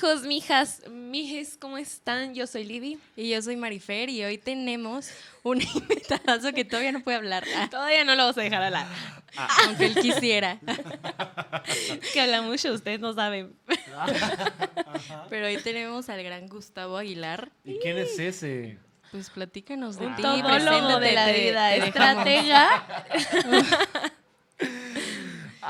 Hey, ¿qué onda, mijos, mijas, mijes? ¿Cómo están? Yo soy Libby. Y yo soy Marifer y hoy tenemos un invitadazo que todavía no puede hablar. Todavía no lo vamos a dejar hablar. Aunque él quisiera. que habla mucho, ustedes no saben. Pero hoy tenemos al gran Gustavo Aguilar. ¿Y quién es ese? Pues platícanos de Un ti. de la vida, te estratega.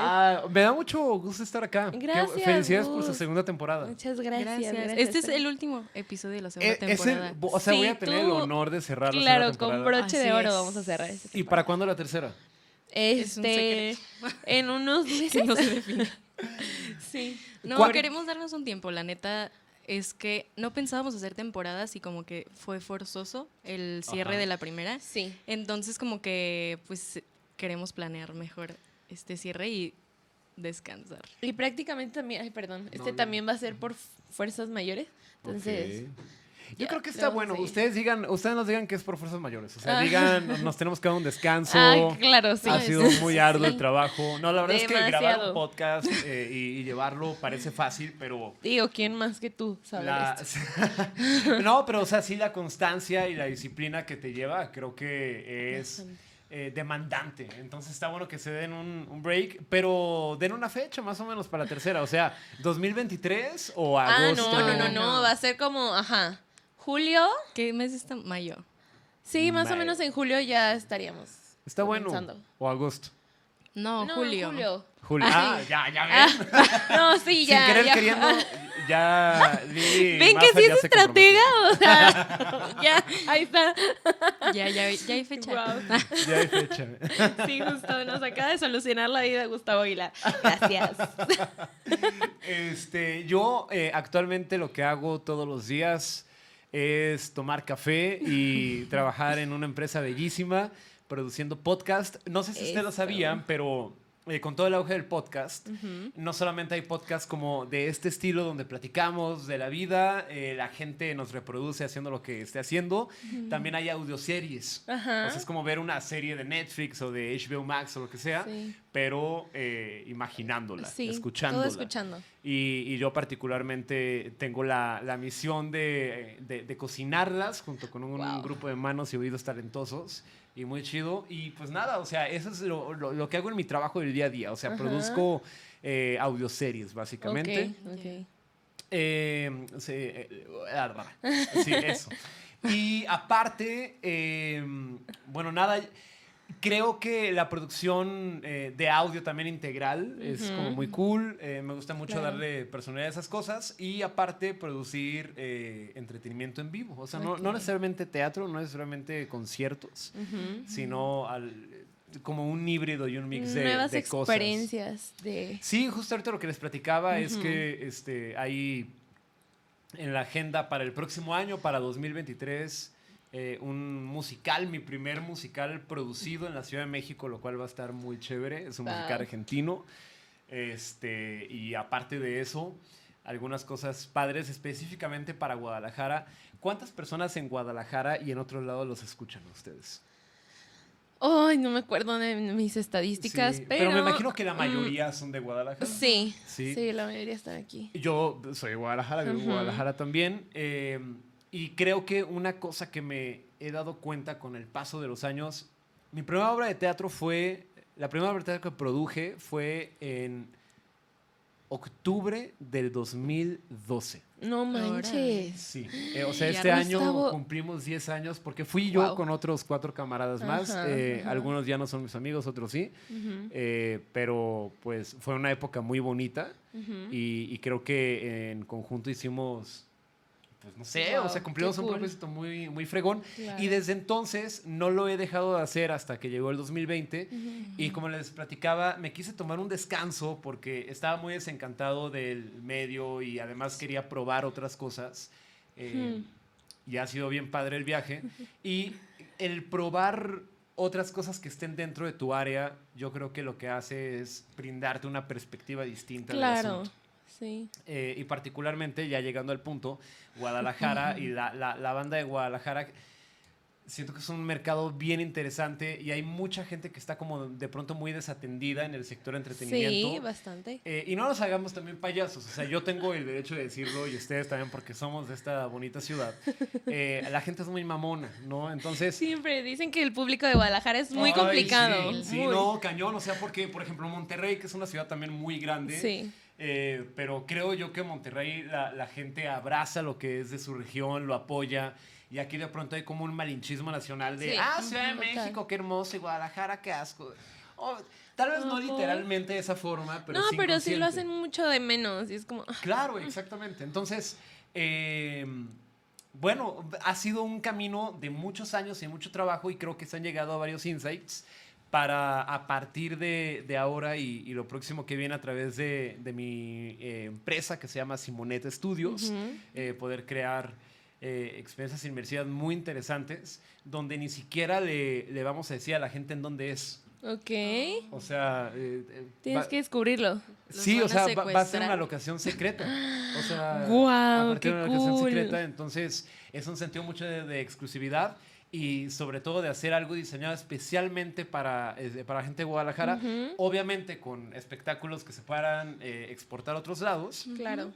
Ah, me da mucho gusto estar acá. Qué- Gracias, Felicidades por su segunda temporada. Muchas gracias. Gracias. gracias. Este es el último episodio de la segunda Eh, es el- temporada. o sea, voy a tener el honor de cerrar la Claro, segunda con temporada. broche Así de oro es. vamos a cerrar este ¿Y para cuándo la tercera? Es un Este, en unos meses. no se define. sí. No, ¿Cuál- queremos darnos un tiempo. La neta es que no pensábamos hacer temporadas y como que fue forzoso el cierre Ajá. de la primera. Sí. Entonces como que pues queremos planear mejor este cierre y descansar. Y prácticamente también, ay, perdón, este no. también va a ser por fuerzas mayores. Entonces. Yo creo que está bueno. Ustedes digan, ustedes nos digan que es por fuerzas mayores. O sea, Ah. digan, nos tenemos que dar un descanso. ah, claro, sí. ha sido muy arduo sí. el trabajo. No, la verdad es que grabar un podcast eh, y, y llevarlo parece fácil, pero Digo, ¿quién más que tú sabe La- esto? no, pero o sea, sí la constancia y la disciplina que te lleva, creo que es eh, demandante. Entonces está bueno que se den un, un break, pero den una fecha más o menos para la tercera. O sea, 2023 o Ah, agosto. no, no, no, no, No. va a ser como, ajá, julio. ¿Qué mes está? Mayo. Sí, más o menos en julio ya estaríamos. Está bueno. O agosto. No, No, julio. julio. Julio. Ah, ya, ya Ah, ven. no, sí, ya. Sin querer ya. queriendo, ya. Lili ¿Ven que sí es estratega? O sea, ya, ahí está. Ya, ya, ya hay fecha. Guau. Ya hay fecha. Sí, justo, nos acaba de solucionar la vida Gustavo Aguilar. Gracias. Este, yo eh, actualmente lo que hago todos los días es tomar café y trabajar en una empresa bellísima produciendo podcast. No sé si ustedes lo sabían, pero eh, con todo el auge del podcast, no solamente hay podcasts como de este estilo donde platicamos de la vida, eh, la gente nos reproduce haciendo lo que esté haciendo, también hay audioseries. Sea, es como ver una serie de Netflix o de HBO Max o lo que sea, Sí. pero eh, imaginándola, Sí, escuchándola. Todo escuchando. Y, y yo particularmente tengo la, la misión de, de- de cocinarlas junto con un Wow. grupo de manos y oídos talentosos y muy chido. Y pues nada, o sea, eso es lo, lo- lo que hago en mi trabajo del día a día. O sea, Ajá. produzco eh, audioseries básicamente. Ok, ok. Eh, sí, eh, ah, sí, eso. Y aparte, eh, bueno, nada, creo que la producción eh, de audio también integral es como muy cool. eh, me gusta mucho Claro. darle personalidad a esas cosas. Y aparte, producir eh, entretenimiento en vivo. O sea, no, no necesariamente teatro, no necesariamente conciertos, sino al- como un híbrido y un mix de, Nuevas de cosas. experiencias de... Sí, justo ahorita lo que les platicaba es que este, hay en la agenda para el próximo año, para 2023, eh, un musical, mi primer musical producido en la Ciudad de México, lo cual va a estar muy chévere. Es un Wow. musical argentino. Este, y aparte de eso, algunas cosas padres específicamente para Guadalajara. ¿Cuántas personas en Guadalajara y en otros lados los escuchan ustedes? Ay, no me acuerdo de mis estadísticas, Sí, pero... me imagino que la mm, mayoría son de Guadalajara. Sí, Sí. sí, la mayoría están aquí. Yo soy de Guadalajara, vivo en. Guadalajara también. eh, y creo que una cosa que me he dado cuenta con el paso de los años, mi primera obra de teatro fue, la primera obra de teatro que produje fue en octubre del 2012. No manches. Sí, eh, o sea, este año cumplimos 10 años porque fui yo Wow. con otros cuatro camaradas más. Ajá, eh, ajá. Algunos ya no son mis amigos, otros sí. Eh, pero pues fue una época muy bonita. y creo que en conjunto hicimos, pues no sé, o sea, cumplimos qué un cool. propósito muy, muy fregón. Claro. Y desde entonces no lo he dejado de hacer hasta que llegó el 2020. Y como les platicaba, me quise tomar un descanso porque estaba muy desencantado del medio y además quería probar otras cosas. Eh, Y ha sido bien padre el viaje. Y el probar otras cosas que estén dentro de tu área, yo creo que lo que hace es brindarte una perspectiva distinta del Claro, asunto. Sí. Eh, y particularmente, ya llegando al punto, Guadalajara y la, la- la banda de Guadalajara siento que es un mercado bien interesante y hay mucha gente que está como de pronto muy desatendida en el sector entretenimiento. Sí, bastante. Eh, y no nos hagamos también payasos. O sea, yo tengo el derecho de decirlo y ustedes también porque somos de esta bonita ciudad. Eh, la gente es muy mamona, ¿no? Entonces... Siempre dicen que el público de Guadalajara es muy Ay, complicado. Sí, sí, muy. no, cañón. O sea, porque, por ejemplo, Monterrey, que es una ciudad también muy grande. Sí. Eh, pero creo yo que Monterrey la, la gente abraza lo que es de su región, lo apoya. Y aquí de pronto hay como un malinchismo nacional de, Sí, ah, Ciudad de. México, qué hermoso, y Guadalajara, qué asco. O, tal vez no literalmente de esa forma, pero no, sí pero sí lo hacen mucho de menos. Y es como. Claro, exactamente. Entonces, eh, bueno, ha sido un camino de muchos años y mucho trabajo y creo que se han llegado a varios insights para a partir de, de ahora y, y lo próximo que viene a través de, de mi eh, empresa que se llama Simoneta Studios, Ujú. eh, poder crear eh, experiencias inmersivas muy interesantes donde ni siquiera le, le vamos a decir a la gente en dónde es. Ok. O sea, eh, eh, Tienes va- que descubrirlo. Los Sí, o a sea, va, va a ser una locación secreta. O sea, Guau, a partir de qué una locación cool. secreta. Entonces, es un sentido mucho de, de exclusividad y sobre todo de hacer algo diseñado especialmente para, eh, para la gente de Guadalajara. Obviamente con espectáculos que se puedan eh, exportar a otros lados, Claro.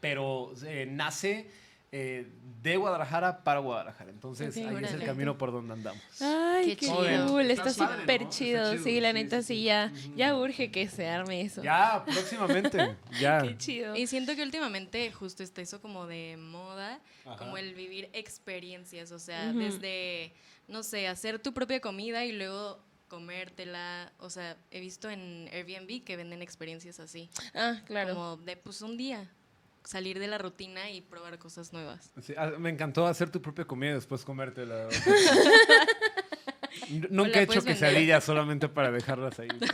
pero eh, nace eh, de Guadalajara para Guadalajara. Entonces, Ok, ahí es el camino por donde andamos. Ay, Qué qué, chido. cool. Está súper chido. chido, Sí, la sí, neta sí, sí, sí. ya. Ya urge que se arme eso. Ya, próximamente. Ya. Qué chido. Y siento que últimamente justo está eso como de moda, Ajá. como el vivir experiencias, o sea, desde, no sé, hacer tu propia comida y luego comértela, o sea, he visto en Airbnb que venden experiencias así, Ah, claro. como de pues un día salir de la rutina y probar cosas nuevas. Sí, ah, me encantó hacer tu propia comida y después comértela. Nunca he hecho quesadillas solamente para dejarlas ahí, pero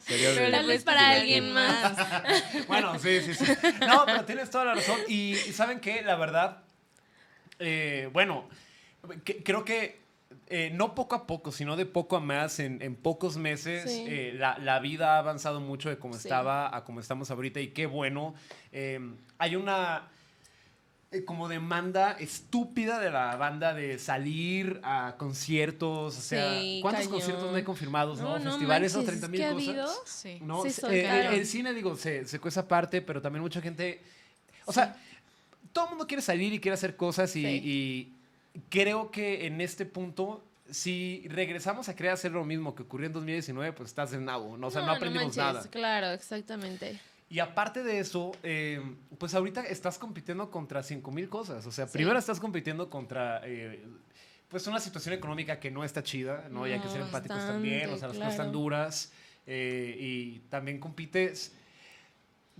sería Pero Tal vez para alguien más. Bueno, sí, sí, sí. No, pero tienes toda la razón. Y, y ¿saben qué? La verdad, eh, bueno, que- creo que eh, no poco a poco, sino de poco a más, en, en pocos meses, Sí. eh, la, la vida ha avanzado mucho de cómo Sí. estaba a cómo estamos ahorita y qué bueno. Eh, hay una eh, como demanda estúpida de la banda de salir a conciertos, o sea, Sí, ¿cuántos cañón. conciertos no hay confirmados, no? No, no Festivales o manches, 30 es mil cosas. Sí. No, Sí, se- son eh, el cine, digo, se secó esa parte, pero también mucha gente. O sea, todo el mundo quiere salir y quiere hacer cosas y, Sí. y creo que en este punto, si regresamos a querer hacer lo mismo que ocurrió en 2019, pues estás de nabo, ¿no? O sea, no, aprendimos manches, nada. Claro, exactamente. Y aparte de eso, eh, pues ahorita estás compitiendo contra 5 mil cosas. O sea, Sí. primero estás compitiendo contra. eh, pues una situación económica que no está chida, ¿no? y hay que ser No, empáticos bastante, también, o sea, las cosas están duras. eh, y también compites.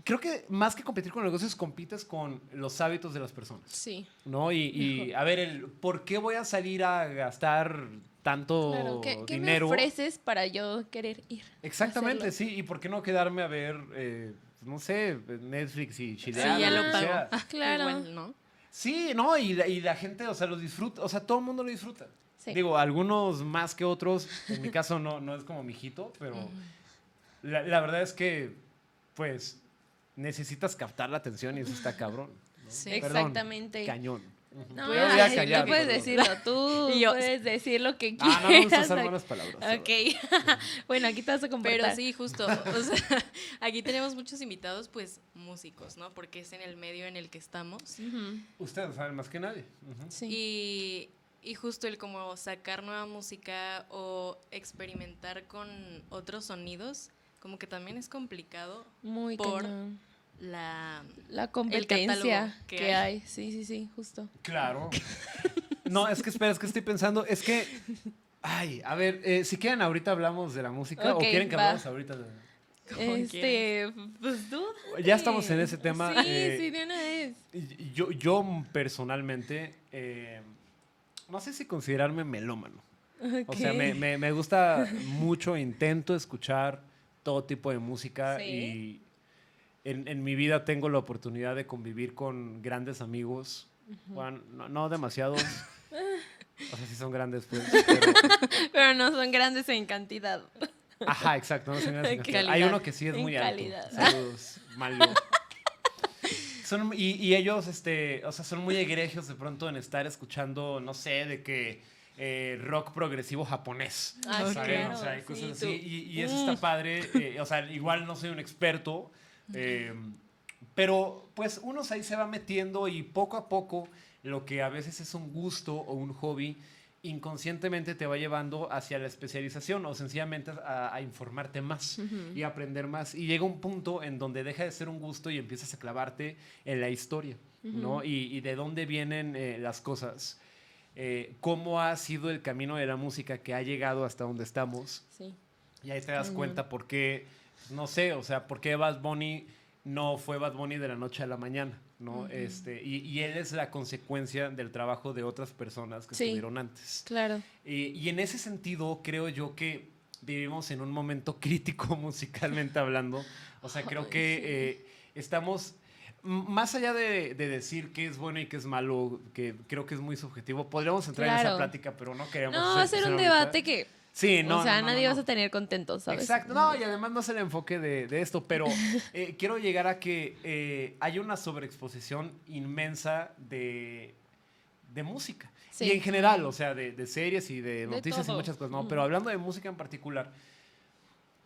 Creo que más que competir con negocios, compites con los hábitos de las personas, Sí. ¿no? Y, y, a ver, el, ¿por qué voy a salir a gastar tanto Claro. ¿Qué, qué me dinero? ofreces para yo querer ir? Exactamente, sí. ¿Y por qué no quedarme a ver, eh, no sé, Netflix y Sí, chilear? ya o lo pago. sea? Claro. Igual, ¿no? Sí, no, y la, y la gente, o sea, lo disfruta, o sea, todo el mundo lo disfruta. Sí. Digo, algunos más que otros, en mi caso no, no es como mi hijito, pero la, la verdad es que, pues, necesitas captar la atención y eso está cabrón. ¿no? Sí. Perdón, Exactamente. Cañón. No, Me voy a ay, callar, no puedes perdón. decirlo tú. Y yo- puedes decir lo que quieras. Ah, no me gusta usar malas palabras. Ok. bueno, aquí te vas a comportar. Pero sí, justo. O sea, aquí tenemos muchos invitados, pues músicos, ¿no? Porque es en el medio en el que estamos. Ujú, Ustedes saben más que nadie. Sí. Y, y justo el como sacar nueva música o experimentar con otros sonidos, como que también es complicado Muy por- cañón. La... La competencia que, que hay. hay. Sí, sí, sí, justo. Claro. No, es que espera, es que estoy pensando, es que, ay, a ver, eh, si quieren ahorita hablamos de la música o quieren que va. hablemos ahorita de... Este, pues tú. Ya estamos en ese tema. Sí, eh, sí, de una vez. Yo, yo personalmente, eh, no sé si considerarme melómano. O sea, me, me- me gusta mucho, intento escuchar todo tipo de música Sí. y en, en mi vida tengo la oportunidad de convivir con grandes amigos. Bueno, no, no demasiados. O sea, sí son grandes, pues. pero- Pero no son grandes en cantidad. Ajá, exacto. no son grandes en cantidad. Hay uno que sí es En muy calidad. alto. Saludos, Mario. Son, y, y ellos, este, o sea, son muy egregios de pronto en estar escuchando, no sé, de que eh, rock progresivo japonés. Ah, ¿saben? claro, O sea, hay sí, cosas tú. así. Y, y eso está padre. eh, o sea, igual no soy un experto. Eh, pero pues uno ahí se va metiendo y poco a poco lo que a veces es un gusto o un hobby inconscientemente te va llevando hacia la especialización o sencillamente a, a informarte más y aprender más. Y llega un punto en donde deja de ser un gusto y empiezas a clavarte en la historia, ¿no? Y, y de dónde vienen eh, las cosas. Eh, cómo ha sido el camino de la música que ha llegado hasta donde estamos. Sí. Y ahí te das Cañón. cuenta por qué, no sé, o sea, por qué Bad Bunny no fue Bad Bunny de la noche a la mañana, ¿no? este, y, y él es la consecuencia del trabajo de otras personas que Sí. estuvieron antes. Claro. Y, y en ese sentido, creo yo que vivimos en un momento crítico musicalmente hablando. O sea, creo que eh, estamos, más allá de, de decir qué es bueno y qué es malo, que creo que es muy subjetivo, podríamos entrar en esa plática, pero no queremos. No, ser un ahorita. debate que, Sí, no. o sea, no, no, nadie no, vas a tener contentos, ¿sabes? Exacto, no, y además no es el enfoque de, de esto, pero eh, quiero llegar a que eh, hay una sobreexposición inmensa de, de música. Sí. Y en general, o sea, de, de series y de noticias y muchas cosas, ¿no? Pero hablando de música en particular,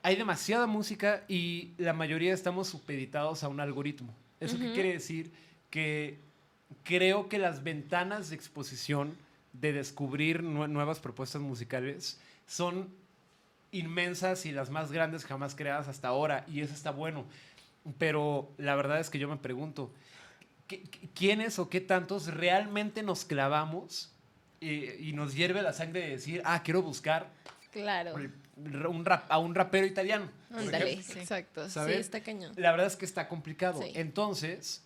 hay demasiada música y la mayoría estamos supeditados a un algoritmo. ¿Eso qué Ujú. quiere decir? Que creo que las ventanas de exposición de descubrir nue- nuevas propuestas musicales son inmensas y las más grandes jamás creadas hasta ahora, y eso está bueno. Pero la verdad es que yo me pregunto, ¿qué- qué- ¿quiénes o qué tantos realmente nos clavamos eh, y nos hierve la sangre de decir, ah, quiero buscar Claro. el- un rap- a un rapero italiano? Ándale? Sí. exacto. Sí, está cañón. La verdad es que está complicado. Sí. Entonces,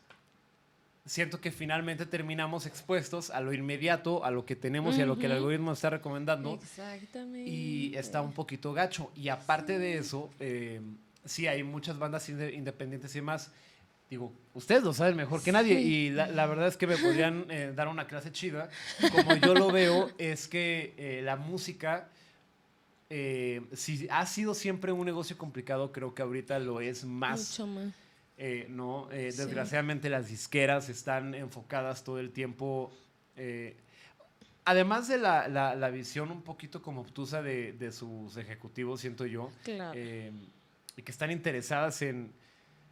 siento que finalmente terminamos expuestos a lo inmediato, a lo que tenemos y a lo que el algoritmo está recomendando. Exactamente. Y está un poquito gacho. Y aparte de eso, eh, sí, hay muchas bandas inde- independientes y demás. Digo, ustedes lo saben mejor que nadie. Sí. Y la, la verdad es que me podrían eh, dar una clase chida. Como yo lo veo, es que eh, la música, eh, si ha sido siempre un negocio complicado, creo que ahorita lo es más. Mucho más. Eh, no, Eh, Sí. desgraciadamente las disqueras están enfocadas todo el tiempo. eh, además de la, la- la visión un poquito como obtusa de, de sus ejecutivos, siento yo, Claro. eh, y que están interesadas en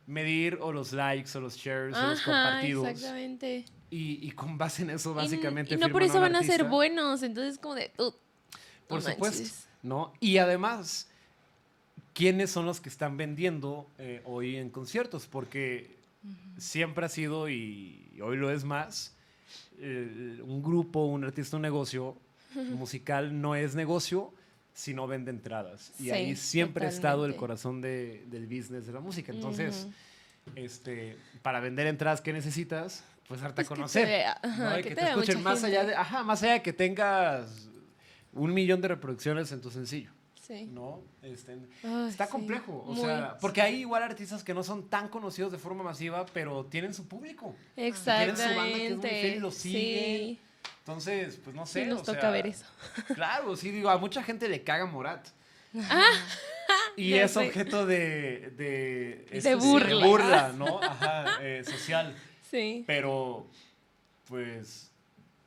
medir o los likes o los shares o los Ajá, compartidos. exactamente. Y, y con base en eso, Y- básicamente. Y, no por eso van a ser buenos, entonces como de... uh, Por no supuesto. ¿no? Y además, ¿quiénes son los que están vendiendo eh, hoy en conciertos? Porque siempre ha sido, y hoy lo es más, eh, un grupo, un artista, un negocio musical no es negocio si no vende entradas. Y Sí, ahí siempre ha estado el corazón de- del business de la música. Entonces, este, para vender entradas, ¿qué necesitas? Pues darte a Pues que te conocer. vea, ¿no? ajá, que que te escuchen más allá de, ajá, más allá de que tengas un millón de reproducciones en tu sencillo, Sí. ¿no? Este, está sí, complejo, o muy. sea, porque hay igual artistas que no son tan conocidos de forma masiva, pero tienen su público. tienen su banda que es muy Exactamente. fiel y lo siguen. Sí, Entonces, pues no sé, sí, nos o toca sea, ver eso. Claro, sí, digo, a mucha gente le caga Morat. y ya es sé. objeto de, de, este, burla. burla, ¿no? Ajá, eh, social. Sí. Pero, pues,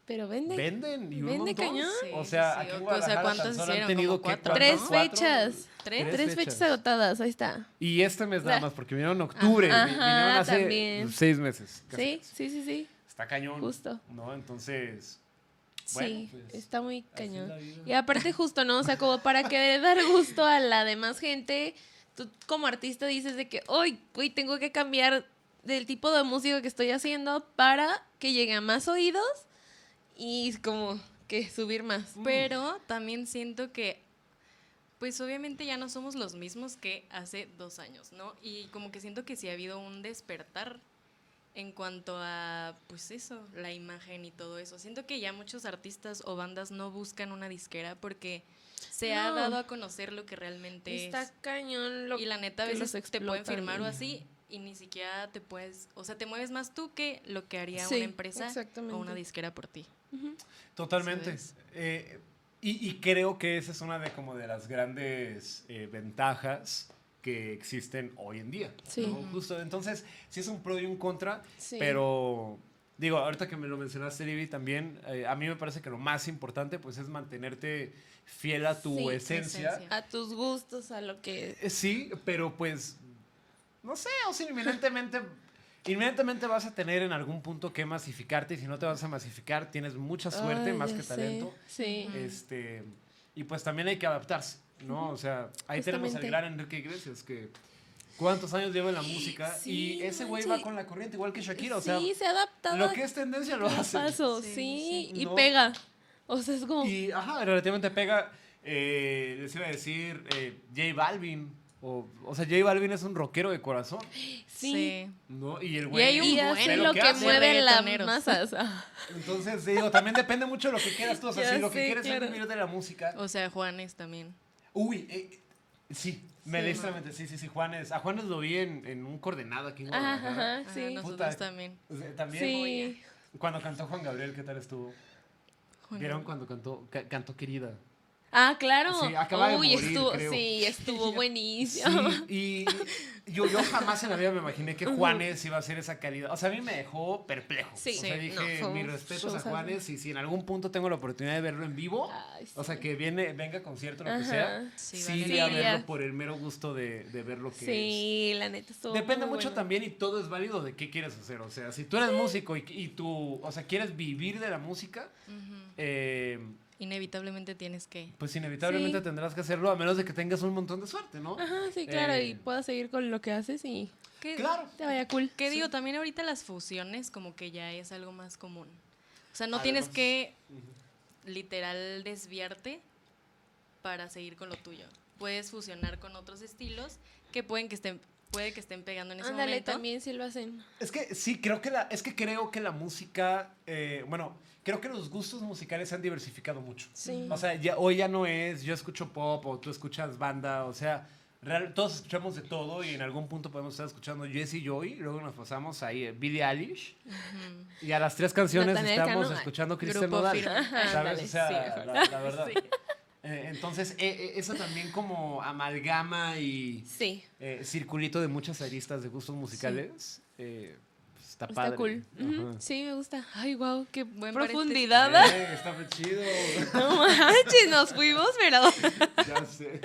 Pero vende. venden y un Vende montón. cañón. Sí, o sea, sí, aquí o- sea, ¿cuántas solo han hicieron? tenido ¿Como que cuatro, cuatro, Tres fechas. ¿Tres? Tres fechas agotadas, ahí está. Y este mes nada más, porque vinieron en octubre. Ajá, vinieron hace también. seis meses. casi. Sí, sí, sí, sí. Está cañón. Justo. ¿No? Entonces. Bueno, sí, pues, está muy cañón. Y aparte justo, ¿no? O sea, como para que dar gusto a la demás gente, tú como artista dices de que, hoy, güey, tengo que cambiar del tipo de música que estoy haciendo para que llegue a más oídos y como que subir más. Mm. Pero también siento que, pues obviamente ya no somos los mismos que hace dos años, ¿no? Y como que siento que sí ha habido un despertar en cuanto a, pues eso, la imagen y todo eso. Siento que ya muchos artistas o bandas no buscan una disquera porque se ha dado a conocer lo que realmente Está es. cañón lo Y la neta a que veces te pueden firmar o así y ni siquiera te puedes, o sea, te mueves más tú que lo que haría Sí, una empresa o una disquera por ti. Totalmente. Eh, y, y creo que esa es una de como de las grandes eh, ventajas que existen hoy en día. Sí. ¿no? Justo, entonces, sí es un pro y un contra, Sí. pero digo, ahorita que me lo mencionaste, Libby, también, eh, a mí me parece que lo más importante, pues, es mantenerte fiel a tu Sí, esencia. esencia. A tus gustos, a lo que... Sí, pero pues, no sé, o sea, inminentemente, inminentemente vas a tener en algún punto que masificarte y si no te vas a masificar, tienes mucha suerte Ay, más que sé. talento. Sí. Este, y pues también hay que adaptarse, ¿no? O sea, ahí tenemos al Justamente. gran Enrique Iglesias que cuántos años lleva en la música Sí, y ese güey va con la corriente igual que Shakira, o sea, sí, se ha adaptado lo que es tendencia lo hace. paso, sí, Sí, y ¿no? pega. O sea, es como... Y, ajá, relativamente pega, eh, les iba a decir, eh, J Balvin, o, o sea, J Balvin es un rockero de corazón, sí. ¿no? Y el Y güey... hay un Y hace ve lo que, mueve las masas. Entonces, digo, también depende mucho de lo que quieras tú, o sea, Ya si lo que quieres claro. es vivir de la música, O sea, Juanes también. Uy, eh, sí, medianamente, sí, sí, sí, Juanes. A Juanes lo vi en, en un coordenado aquí en Guadalajara. ajá, Ajá, sí. nosotros Puta. también. O sea, también Sí. cuando cantó Juan Gabriel, ¿qué tal estuvo? Juan ¿Vieron cuando cantó, ca- cantó Querida? Ah, claro. Sí, acaba de Uy, morir, estuvo, creo. sí, estuvo buenísimo. Sí, y yo, yo jamás en la vida me imaginé que Juanes iba a ser esa calidad. O sea, a mí me dejó perplejo. Sí. o sea, Sí, dije, no, mis respetos a. Juanes y si en algún punto tengo la oportunidad de verlo en vivo, Ay, o sea, que viene, venga a concierto, lo que Ajá. sea, Sí, sí, vale iría a verlo por el mero gusto de, de ver lo que es. Sí, la neta estuvo Depende muy mucho bueno. también y todo es válido de qué quieres hacer. O sea, si tú eres músico y, y tú, o sea, quieres vivir de la música, eh, Inevitablemente tienes que. pues inevitablemente Sí. tendrás que hacerlo a menos de que tengas un montón de suerte, ¿no? Ajá, sí, claro, Eh, y puedas seguir con lo que haces y ¿Qué, Claro. te vaya cool. ¿Qué digo? También ahorita las fusiones como que ya es algo más común. O sea, no Además, tienes que literal desviarte para seguir con lo tuyo. Puedes fusionar con otros estilos que pueden que estén puede que estén pegando en ese Ándale, momento. también sí lo hacen. Es que sí, creo que la, es que creo que la música, eh, bueno, creo que los gustos musicales se han diversificado mucho. Sí. O sea, ya, hoy ya no es yo escucho pop o tú escuchas banda, o sea, real- todos escuchamos de todo y en algún punto podemos estar escuchando Jesse Joy, luego nos pasamos ahí a Billie Eilish y a las tres canciones estamos Cano, escuchando Cristian Nodal. ¿sabes? Ándale, o sea, sí. la, la verdad. Eh, entonces, eh, eh, eso también como amalgama y Sí. eh, circulito de muchas aristas de gustos musicales. eh, pues, está, Está padre. cool. Sí, me gusta. Ay, wow, qué Buen profundidad. Eh, está chido. No manches, nos fuimos, pero. ya sé.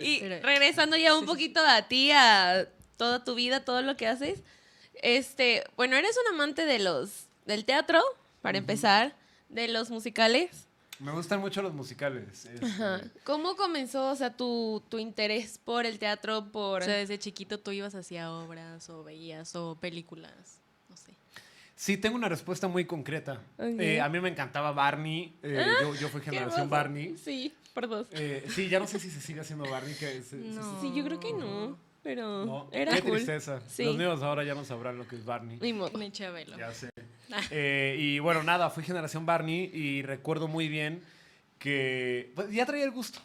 Y Pero- regresando ya un sí, sí. poquito a ti, a toda tu vida, todo lo que haces. Este, bueno, eres un amante de los del teatro, para empezar, de los musicales. Me gustan mucho los musicales. este, Ajá. ¿Cómo comenzó, o sea, tu, tu interés por el teatro, por O sea, desde chiquito tú ibas hacia obras o veías o películas, no sé. Sí, tengo una respuesta muy concreta. Eh, a mí me encantaba Barney. eh, yo, yo fui generación. Barney. Sí, por dos. Eh, sí, ya no sé si se sigue haciendo Barney. Que es- es- No. Sí, yo creo que no, pero no, era qué cool. tristeza. Sí. Los niños ahora ya no sabrán lo que es Barney. Ni modo. Ni Chabelo. Ya sé. Eh, y bueno, nada, fui generación Barney y recuerdo muy bien que pues, ya traía el gusto.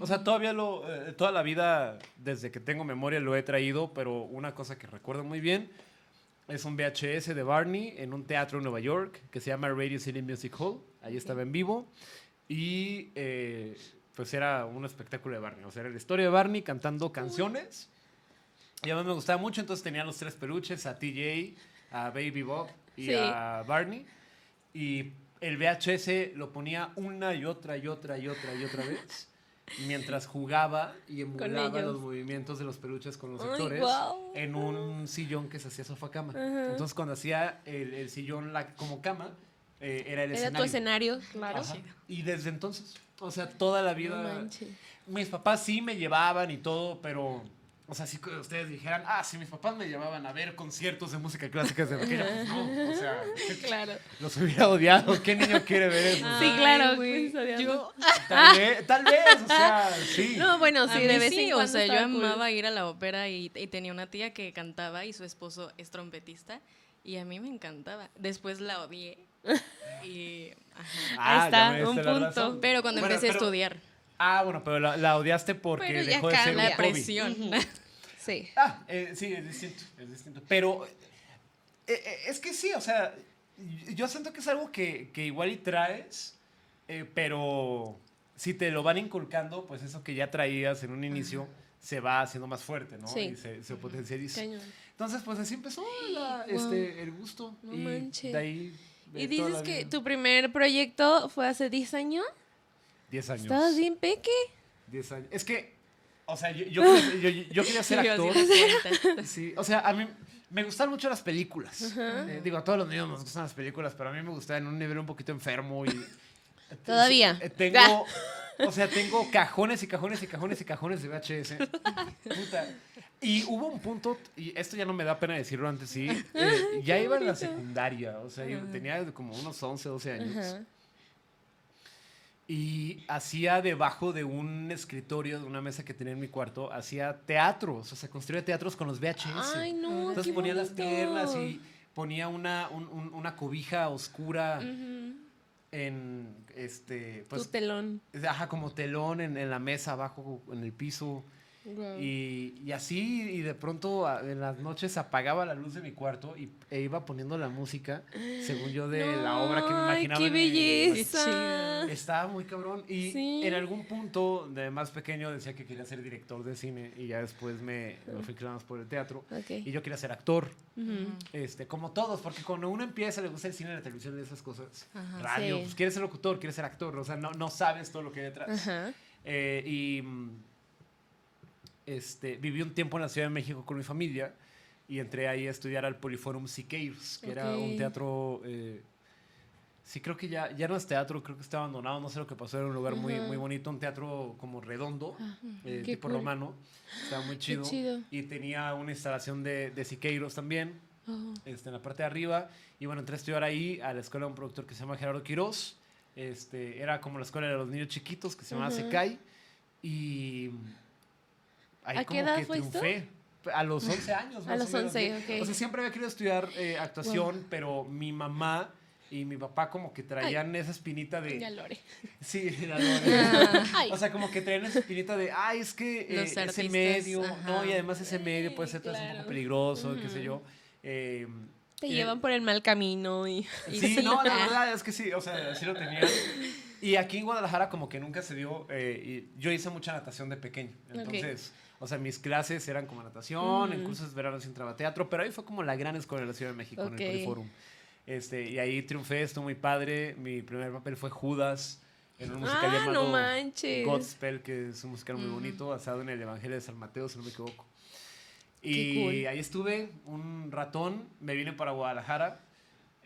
O sea, todavía lo, eh, toda la vida, desde que tengo memoria, lo he traído, pero una cosa que recuerdo muy bien es un VHS de Barney en un teatro en Nueva York que se llama Radio City Music Hall. Ahí estaba en vivo y eh, pues era un espectáculo de Barney. O sea, era la historia de Barney cantando canciones. Y a mí me gustaba mucho, entonces tenía los tres peluches, a TJ, a Baby Bob y Sí. a Barney. Y el VHS lo ponía una y otra y otra y otra y otra vez mientras jugaba y emulaba los movimientos de los peluches con los Ay, actores en un sillón que se hacía sofá cama. Entonces cuando hacía el, el sillón la- como cama, eh, era el Era escenario. tu escenario, claro. Ajá. Y desde entonces, o sea, toda la vida, No mis papás sí me llevaban y todo, pero, o sea, si ustedes dijeran, ah, si mis papás me llevaban a ver conciertos de música clásica desde pequeño, pues no, o sea, Claro. los hubiera odiado. ¿Qué niño quiere ver eso? Sí, Ay, claro, güey. pues. Yo, Tal vez, tal vez, o sea, sí. No, bueno, sí, de vez sí, o sea, yo cool. amaba ir a la ópera y, y tenía una tía que cantaba y su esposo es trompetista y a mí me encantaba. Después la odié. Y, ajá. Ah, Ahí está, ya me diste un punto. razón. Pero cuando Bueno, empecé pero- a estudiar, Ah, bueno, pero la, la odiaste porque Pero ya dejó de ser un la presión. Sí. Ah, eh, sí, es distinto, es distinto. Pero eh, eh, es que sí, o sea, yo siento que es algo que, que igual y traes, eh, pero si te lo van inculcando, pues eso que ya traías en un inicio se va haciendo más fuerte, ¿no? Sí. Y se, se potencializa. Cañón. Entonces, pues así empezó la- este, el gusto. No y manches. de ahí. de Y dices que vida. tu primer proyecto fue hace 10 años. 10 años. Estabas bien peque. 10 años. Es que, o sea, yo, yo, quería- yo- yo- yo quería ser actor. Sí, o sea, a mí me gustan mucho las películas. Eh, digo, a todos los niños nos gustan las películas, pero a mí me gusta en un nivel un poquito enfermo y... Todavía. Eh, Tengo, o sea, tengo cajones y cajones y cajones y cajones de VHS. Puta. Y hubo un punto, y esto ya no me da pena decirlo antes, sí, eh, ya iba en la secundaria, o sea, yo tenía como unos 11, 12 años. Ajá. Y hacía debajo de un escritorio, de una mesa que tenía en mi cuarto, hacía teatros, o sea, construía teatros con los VHS. Ay, no. Entonces qué ponía las piernas y ponía una, un- un- una cobija oscura en, este, tu pues, telón. ajá, como telón en, en la mesa, abajo, en el piso. Y, y así, y de pronto a- en las noches apagaba la luz de mi cuarto y, e iba poniendo la música, según yo, de la obra que me imaginaba. ¡Qué belleza! Estaba muy cabrón. Y Sí. en algún punto, de más pequeño, decía que quería ser director de cine. Y ya después me, me fui más por el teatro. Y yo quería ser actor. Este, como todos, porque cuando uno empieza, le gusta el cine, la televisión y esas cosas. Ajá. Radio, Sí. pues quieres ser locutor, quieres ser actor. O sea, no, no sabes todo lo que hay detrás. Ajá. Eh, y este, viví un tiempo en la Ciudad de México con mi familia y entré ahí a estudiar al Poliforum Siqueiros, que era un teatro... eh, sí, creo que ya, ya no es teatro, creo que está abandonado, no sé lo que pasó, era un lugar muy, muy bonito, un teatro como redondo, eh, Qué tipo cool. romano, estaba muy chido. chido. Y tenía una instalación de, de Siqueiros también, Oh. este, en la parte de arriba. Y bueno, entré a estudiar ahí a la escuela de un productor que se llama Gerardo Quirós. Este, era como la escuela de los niños chiquitos que se llamaba. Secai. Y ahí ¿A qué como edad que fue esto? triunfé. A los 11 años. A los o menos, 11, ¿no? ok. O sea, siempre había querido estudiar eh, actuación, pero mi mamá y mi papá como que traían esa espinita de... Ya Lore. Sí, la Lore. Ay. O sea, como que traían esa espinita de, ay, es que eh, Los ese artistas, medio, ajá. no, y además ese medio puede ser vez un claro. poco peligroso, qué sé yo. Eh, Te llevan por el mal camino y... y Sí, no, la verdad es que sí, o sea, sí lo tenía. Y aquí en Guadalajara como que nunca se dio, eh, y yo hice mucha natación de pequeño, entonces, o sea, mis clases eran como natación, en Ujú. cursos de verano sí entraba teatro, pero ahí fue como la gran escuela de la Ciudad de México, en Ok. el Poliforum. Este, y ahí triunfé, estuvo muy padre, mi primer papel fue Judas, en un musical Ah, llamado no manches. Godspell, que es un musical muy Ujú. bonito, basado en el Evangelio de San Mateo, si no me equivoco. Y cool. ahí estuve un ratón, me vine para Guadalajara,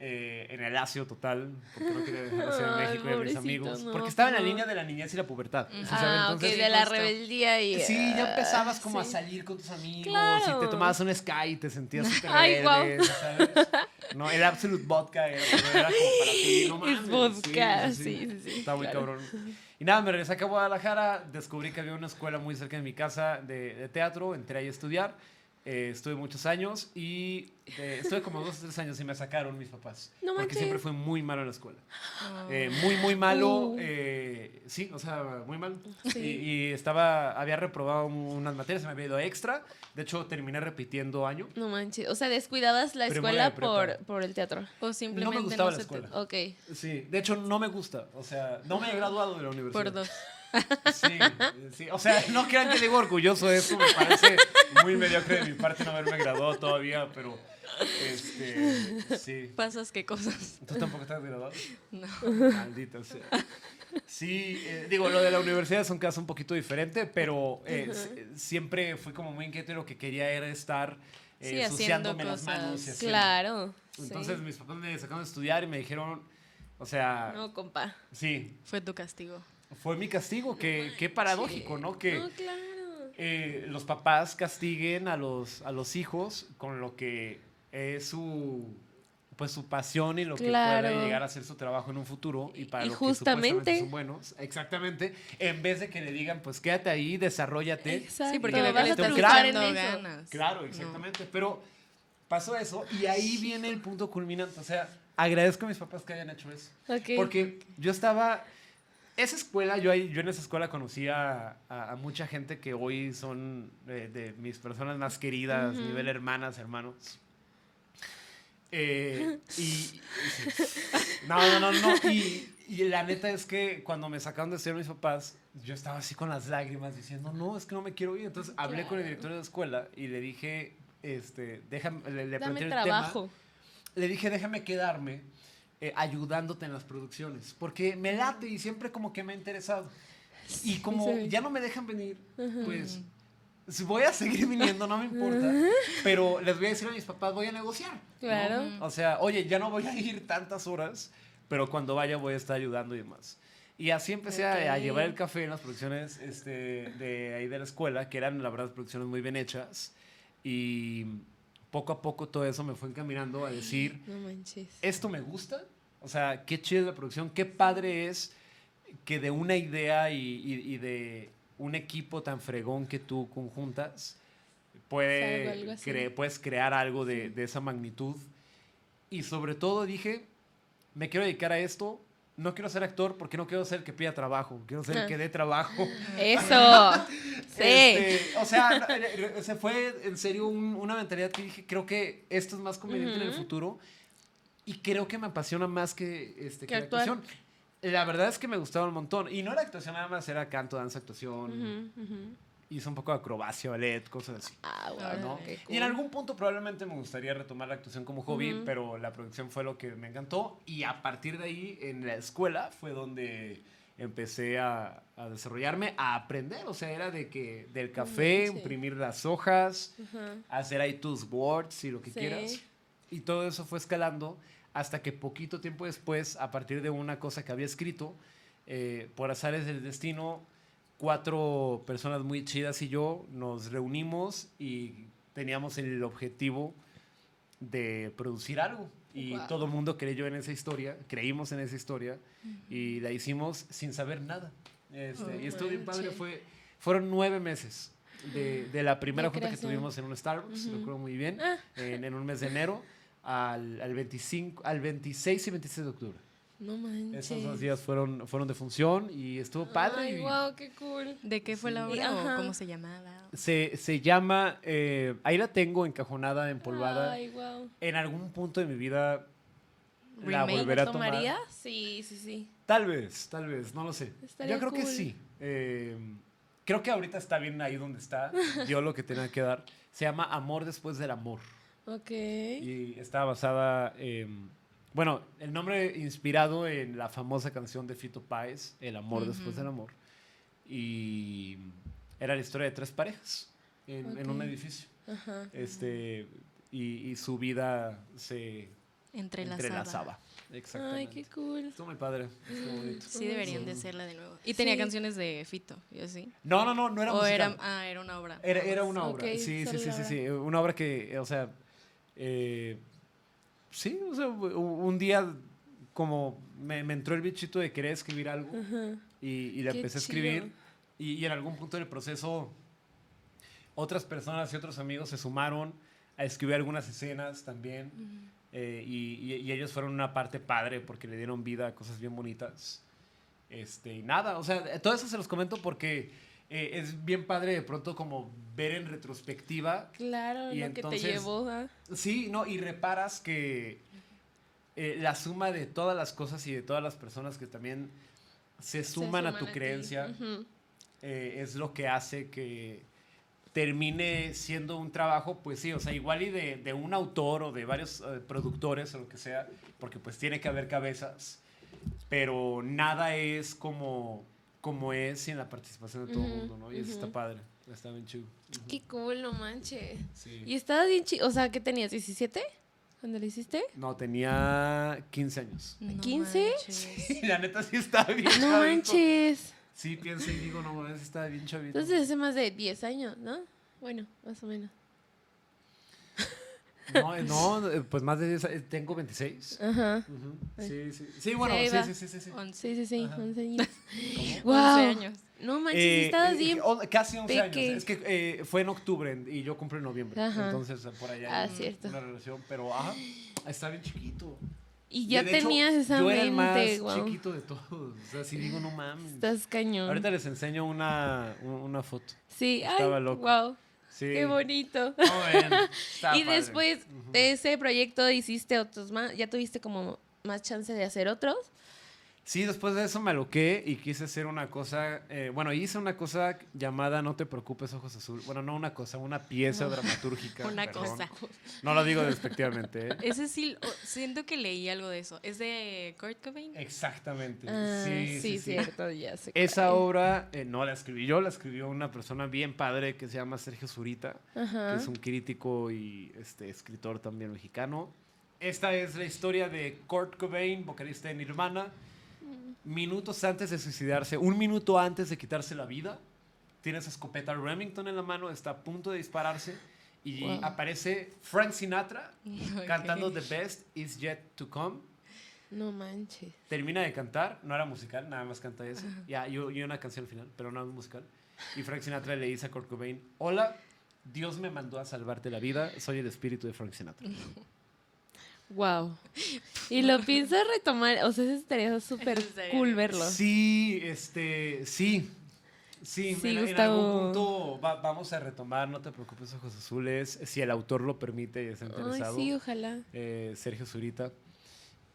eh, en el lacio total, porque no quería dejar de Ay, México y a mis amigos. no, porque estaba en la no. línea de la niñez y la pubertad. ¿sí? Ah, Entonces, de la rebeldía y... Sí, ya empezabas ah, como a sí. salir con tus amigos Claro. y te tomabas un Sky y te sentías súper Ay, rebelde, ¿sabes? No, el Absolute Vodka era, era como para ti, no mames. Es vodka, sí, sí, sí, Estaba muy claro. cabrón. Y nada, me regresé acá a Guadalajara, descubrí que había una escuela muy cerca de mi casa de, de teatro, entré ahí a estudiar, eh, estuve muchos años y eh, estuve como dos o tres años y me sacaron mis papás. No porque manches. siempre fui muy malo en la escuela. Ah. Eh, muy, muy malo. Uh. eh, sí, o sea, muy mal. Sí. Y, y estaba, había reprobado unas materias, me había ido extra. De hecho, terminé repitiendo año. No manches. O sea, descuidabas la escuela por, por el teatro. O simplemente No me gustaba la se te- escuela. Ok. Sí, de hecho, no me gusta. O sea, no me he graduado de la universidad. Por dos. Sí, sí. O sea, no crean que digo orgulloso de eso. Me parece muy mediocre de mi parte no haberme graduado todavía, pero. Este. Sí. Pasas qué cosas. ¿Tú tampoco estás graduado? No. Maldita sea. Sí, eh, digo, lo de la universidad es un caso un poquito diferente, pero eh, s- siempre fui como muy inquieto y lo que quería era estar eh, Sí, haciendo ensuciándome las manos y haciendo. Claro. sí. Entonces mis papás me sacaron de estudiar y me dijeron, o sea, No, compa. sí, Fue tu castigo. Fue mi castigo, que, qué paradójico, ¿no? Que No, claro. eh, los papás castiguen a los, a los hijos con lo que es su pues su pasión y lo que puede llegar a ser su trabajo en un futuro y para Y lo justamente- que supuestamente son buenos, exactamente, en vez de que le digan, pues quédate ahí, desarrollate. Exacto. Sí, porque No, de vas a eso. ganas. Claro, exactamente, pero pasó eso y ahí viene el punto culminante, o sea, agradezco a mis papás que hayan hecho eso. Porque yo estaba. Esa escuela, yo, ahí, yo en esa escuela conocí a, a- a mucha gente que hoy son eh, de mis personas más queridas, Ujú. nivel hermanas, hermanos. Eh, y, y. No, no, no, no. Y, y la neta es que cuando me sacaron de estudiar mis papás, yo estaba así con las lágrimas diciendo, no, es que no me quiero ir. Entonces hablé con el director de la escuela y le dije, este, déjame, le, le Dame el trabajo. tema. Le dije, déjame quedarme eh, ayudándote en las producciones, porque me late y siempre como que me ha interesado. Y como ya no me dejan venir, pues si voy a seguir viniendo, no me importa, pero les voy a decir a mis papás, voy a negociar. ¿no? Claro. O sea, oye, ya no voy a ir tantas horas, pero cuando vaya voy a estar ayudando y demás. Y así empecé a- a, Ok. llevar el café en las producciones este, de ahí de la escuela, que eran, la verdad, producciones muy bien hechas. Y poco a poco todo eso me fue encaminando a decir, No manches. esto me gusta. O sea, qué chida es la producción, qué padre es que de una idea y, y- y de un equipo tan fregón que tú conjuntas, puede Salga algo así. cre- puedes crear algo de, de esa magnitud. Y sobre todo dije, me quiero dedicar a esto. No quiero ser actor porque no quiero ser el que pida trabajo, quiero ser el Ah. que dé trabajo. Eso. Sí. Este, o sea, eh, se fue en serio un- una mentalidad que dije, creo que esto es más conveniente en el futuro y creo que me apasiona más que, este, que la actuación. La verdad es que me gustaba un montón. Y no era actuación nada más, era canto, danza, actuación. Hice un poco de acrobacia, ballet, cosas así. Ah, wow, Órale. ¿no? qué Y en cool. algún punto probablemente me gustaría retomar la actuación como hobby, Ujú. pero la producción fue lo que me encantó. Y a partir de ahí, en la escuela, fue donde empecé a, a desarrollarme, a aprender. O sea, era de que del café, manches. imprimir las hojas, Ajá. hacer ahí tus boards y lo que Sí. quieras. Y todo eso fue escalando hasta que poquito tiempo después, a partir de una cosa que había escrito, eh, por azares del destino, cuatro personas muy chidas y yo nos reunimos y teníamos el objetivo de producir algo. Y Guau. todo el mundo creyó en esa historia, creímos en esa historia y la hicimos sin saber nada. Este, y estuvo bien padre, fue, fueron nueve meses de, de la primera junta que tuvimos en un Starbucks, Ujú. recuerdo muy bien, Ah. en, en un mes de enero al, al 25, al 26 y 26 de octubre. No manches. Esos dos días fueron, fueron de función y estuvo padre. Ay, y wow, qué cool. ¿De qué fue la obra Ajá. o cómo se llamaba? se, se llama, eh, ahí la tengo encajonada, empolvada. Ay, wow. En algún punto de mi vida la Remake, volveré a tomar. ¿Tomaría? Sí, sí, sí. Tal vez, tal vez, no lo sé. Estaría Yo creo que sí. Eh, creo que ahorita está bien ahí donde está. Dio lo que tenía que dar. Se llama Amor después del amor. Ok. Y está basada en... Bueno, el nombre inspirado en la famosa canción de Fito Páez, El amor después del amor. Y era la historia de tres parejas en, en un edificio. Ajá. Este, y, y su vida se entrelazaba. Exactamente. Ay, qué cool. Estuvo muy padre. estuvo bonito. Sí, deberían de hacerla de nuevo. Y tenía Sí. canciones de Fito, y así. No, no, no, no era o era, ah, era una obra. Era, una obra. Sí, sí, sí, sí, sí. Una obra que, o sea, eh, sí, o sea, un día como me, me entró el bichito de querer escribir algo y, y Qué empecé a escribir y, y en algún punto del proceso otras personas y otros amigos se sumaron a escribir algunas escenas también eh, y, y- y ellos fueron una parte padre porque le dieron vida a cosas bien bonitas. Este, y nada, o sea, todo eso se los comento porque eh, es bien padre de pronto como ver en retrospectiva Claro, Y lo que te entonces- llevó. Sí, no, y reparas que eh, la suma de todas las cosas y de todas las personas que también se se suman a tu creencia eh, es lo que hace que termine siendo un trabajo, pues sí, o sea, igual y de, de un autor o de varios productores o lo que sea, porque pues tiene que haber cabezas, pero nada es como, como es sin la participación de todo el mundo, ¿no? Y eso está ujú. padre, está bien chido. Qué cool, no manches. Sí. Y estabas bien chido. O sea, ¿qué tenías? ¿17? ¿Cuando lo hiciste? No, tenía 15 años. No 15? manches. Y la neta sí estaba bien No chavito. manches. Sí, pienso y digo, no mames, estaba bien chavito. Entonces hace más de 10 años, ¿no? Bueno, más o menos. No, eh, no, eh, pues más de 10, eh, tengo 26. Ajá. Sí, sí. Sí, bueno, Sí, sí, sí, sí, sí, sí. Once. Sí, sí, sí, Ajá. 11 años. ¡Wow! años. No manches, Eh, estabas bien. casi 11 peque. años. Es que eh, fue en octubre y yo cumplí en noviembre. Ajá. Entonces, por allá Ah, cierto. una relación. Pero, ajá, está bien chiquito. Y ya de hecho, tenías esa Yo era el más mente, wow. chiquito de todos. O sea, sí digo, no mames. Estás cañón. Ahorita les enseño una, un- una foto. Sí, ay, estaba loco. wow, Sí. qué bonito. Estaba y después de ese proyecto hiciste otros más, ya tuviste como más chance de hacer otros. Sí, después de eso me aloqué y quise hacer una cosa, eh, bueno, hice una cosa llamada No te preocupes, ojos azul. Bueno, no una cosa, una pieza dramatúrgica. Una perdón. cosa. No lo digo despectivamente. ¿eh? Ese sí, siento que leí algo de eso. ¿Es de Kurt Cobain? Exactamente. Ah, sí, sí, sí. cierto, ya sé. Esa obra eh, no la escribí yo, la escribió una persona bien padre que se llama Sergio Zurita, que es un crítico y este, escritor también mexicano. Esta es la historia de Kurt Cobain, vocalista de Nirvana. Minutos antes de suicidarse, un minuto antes de quitarse la vida, tiene esa escopeta Remington en la mano, está a punto de dispararse y Wow. aparece Frank Sinatra cantando The Best Is Yet to Come. No manches. Termina de cantar, no era musical, nada más canta eso. Ya, yo, yo una canción al final, pero no es musical. Y Frank Sinatra le dice a Kurt Cobain, hola, Dios me mandó a salvarte la vida, soy el espíritu de Frank Sinatra. Wow. Y lo piensas retomar, o sea, eso estaría súper cool verlo. Sí, este, sí. Sí, Sí, en, algún punto va- vamos a retomar, no te preocupes, Ojos Azules, si el autor lo permite y está Ay, interesado. sí, ojalá. eh, Sergio Zurita.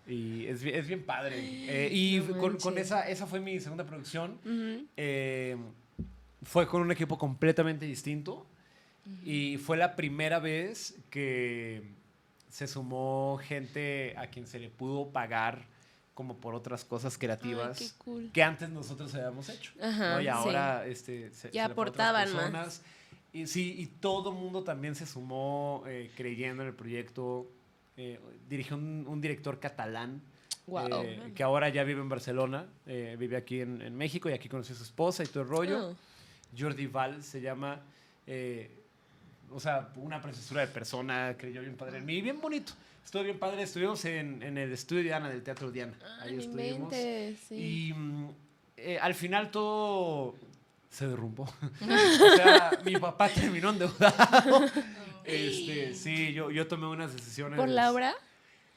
Y es, bien- es bien padre. Eh, y No con, esa, esa fue mi segunda producción. Eh, fue con un equipo completamente distinto y fue la primera vez que se sumó gente a quien se le pudo pagar como por otras cosas creativas cool. que antes nosotros habíamos hecho. Ajá, ¿no? Y sí. ahora este, se, Ya se aportaban más. personas. Y sí, y todo el mundo también se sumó eh, creyendo en el proyecto. Eh, dirigió un, un director catalán Wow. eh, que ahora ya vive en Barcelona, eh, vive aquí en, en México y aquí conoció a su esposa y todo el rollo. Oh. Jordi Val se llama, eh, o sea, una preciosura de persona, creyó bien padre en mí, bien bonito. Estuvo bien padre, estuvimos en, en el estudio Diana del Teatro Diana. Ah, Ahí estuvimos. sí. Y mm, eh, al final todo se derrumbó. o sea, mi papá terminó endeudado. este, sí, yo, yo tomé unas decisiones. ¿Por la obra?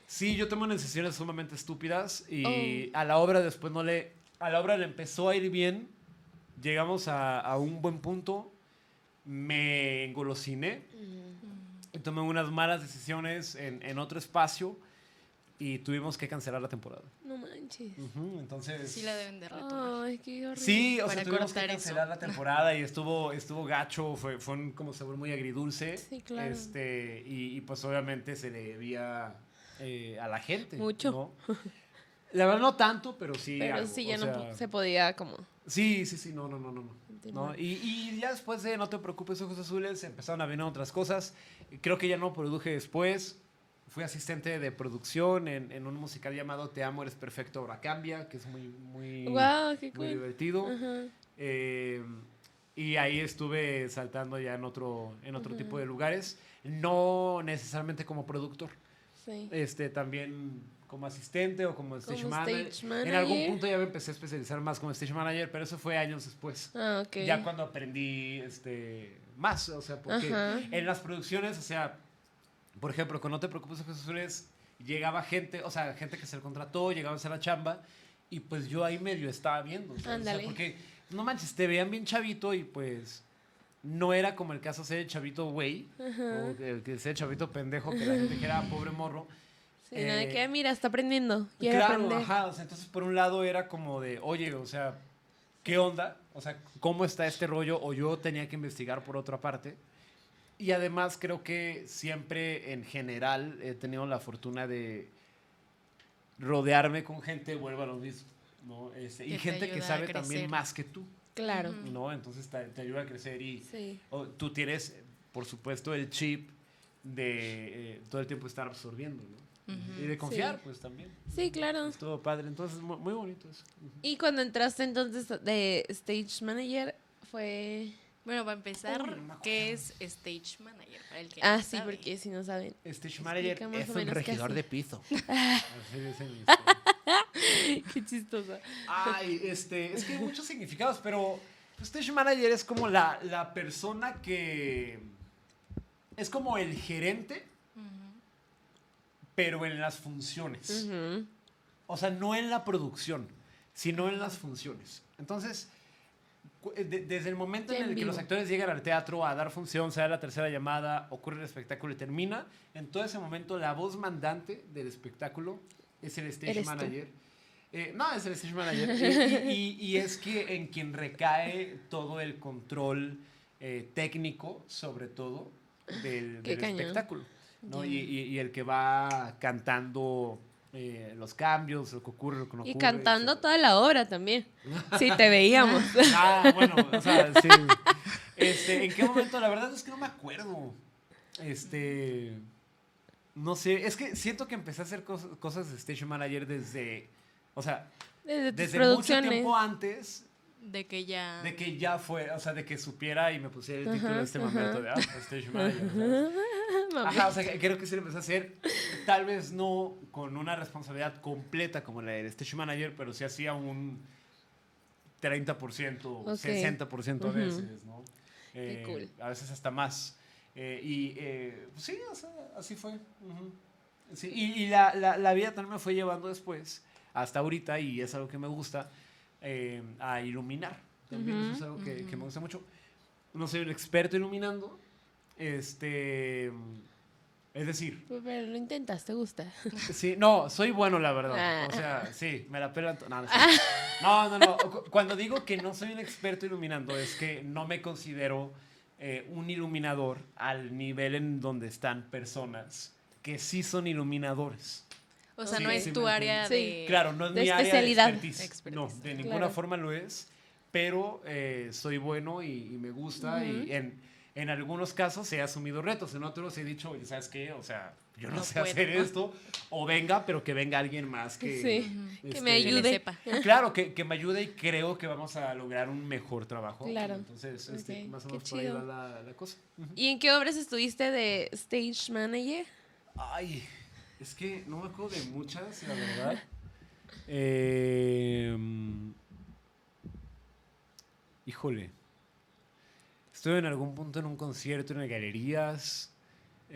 Sí, yo tomé unas decisiones sumamente estúpidas y Oh. a la obra después no le... A la obra le empezó a ir bien, llegamos a, a un buen punto, me engolosiné y tomé unas malas decisiones en, en otro espacio y tuvimos que cancelar la temporada. No manches. Entonces... Sí la deben de retomar. Ay, qué horrible. Sí, o sea, tuvimos que eso. cancelar la temporada y estuvo, estuvo gacho, fue, fue un como sabor muy agridulce. Sí, claro. Este, y, y, pues obviamente se le debía eh, a la gente. Mucho. ¿no? La verdad no tanto, pero sí. Pero algo, sí, ya no sea, se podía como... Sí, sí, sí, no, no, no, no. no. ¿No? Y, y ya después de No te preocupes, Ojos Azules, empezaron a venir otras cosas. Creo que ya no produje después. Fui asistente de producción en, en un musical llamado Te amo, eres perfecto, ahora cambia, que es muy, muy, Wow, qué muy cool. divertido. Eh, y ahí estuve saltando ya en otro, en otro tipo de lugares, no necesariamente como productor, Sí. este, también como asistente o como stage, Como manager. stage En algún manager. punto ya me empecé a especializar más como stage manager, pero eso fue años después. Ah. Ya cuando aprendí este, más, o sea, porque Ajá. en las producciones, o sea, por ejemplo, con No te preocupes, Ojos Azules, llegaba gente, o sea, gente que se le contrató, llegaban a hacer la chamba, y pues yo ahí medio estaba viendo. O sea, porque, no manches, te veían bien chavito y pues no era como el caso ser el chavito güey, o que, que ser el chavito pendejo, que la gente dijera, "Ah, pobre morro. Sí, de eh, que, "Ah, mira, está aprendiendo. Quiere Claro, aprender. ajá, o sea, entonces por un lado era como de, oye, o sea, ¿qué onda? O sea, ¿cómo está este rollo? O yo tenía que investigar por otra parte. Y además creo que siempre en general he tenido la fortuna de rodearme con gente, vuelvo a lo mismo, ¿no? Este, y gente que sabe también más que tú, Claro. ¿no? Entonces te, te ayuda a crecer y Sí. tú tienes, por supuesto, el chip de eh, todo el tiempo estar absorbiendo, ¿no? Y de confiar, Sí. pues también. Sí, claro. Estuvo padre, entonces mu- muy bonito eso. Y cuando entraste entonces de stage manager fue... Bueno, para empezar, me ¿qué es stage manager? Para el que Ah, no sí, sabe. porque si no saben. Stage más o menos qué hace. piso. Así dicen mis- Qué chistosa. Ay, este, es que hay muchos significados, pero pues, stage manager es como la, la persona que es como el gerente. Pero en las funciones. O sea, no en la producción, sino en las funciones. Entonces, eh, de- desde el momento en en el que los actores llegan al teatro a dar función, se da la tercera llamada, ocurre el espectáculo y termina, en todo ese momento la voz mandante del espectáculo es el stage manager. Eh, no, es el stage manager. Y, y- y es que en quien recae todo el control eh, técnico, sobre todo, del, espectáculo. Y, y- y el que va cantando eh, los cambios, lo que ocurre, lo que no Y ocurre. cantando etcétera. toda la obra también. Sí, te veíamos. Ah, bueno, o sea, sí. Este, ¿En qué momento? La verdad es que no me acuerdo. Este. No sé, es que siento que empecé a hacer cos- cosas de Station Manager desde. O sea, Desde desde mucho tiempo antes De que ya. de que ya fue, o sea, de que supiera y me pusiera el título Ajá, de este momento de ah, Station Manager. Ajá, o sea, creo que sí lo empecé a hacer, tal vez no con una responsabilidad completa como la del Station Manager, pero sí hacía un 30%, Ok. 60% a veces, ¿no? Qué Eh, cool. A veces hasta más. Eh, y eh, pues sí, o sea, así fue. ujú. Sí, y y la, la, la vida también me fue llevando después, hasta ahorita, y es algo que me gusta, eh, a iluminar. También eso es algo que, que me gusta mucho. No soy un experto iluminando. Este. Es decir, Pero lo intentas, te gusta. sí, no, soy bueno, la verdad. Ah. O sea, sí, me la pelan. No, no, no, no, no. Cu- Cuando digo que no soy un experto iluminando, es que no me considero eh, un iluminador al nivel en donde están personas que sí son iluminadores. O sea, Sí, no es sí tu me área de. Claro, no es De mi área de especialidad. expertise. Expertise. No, de ninguna Claro. forma lo es, pero eh, soy bueno y, y me gusta y en, en algunos casos he asumido retos, en otros he dicho, oye, ¿sabes qué? O sea, yo no, No sé puedo. hacer esto, o venga, pero que venga alguien más que... Sí, que este, me Que le ayude. sepa. Claro, que, que me ayude y creo que vamos a lograr un mejor trabajo. Claro. Entonces, este, Ok, más o menos por ahí va la, la cosa. Ujú. ¿Y en qué obras estuviste de stage manager? Ay, es que no me acuerdo de muchas, la verdad. Eh, híjole. Estuve en algún punto en un concierto en galerías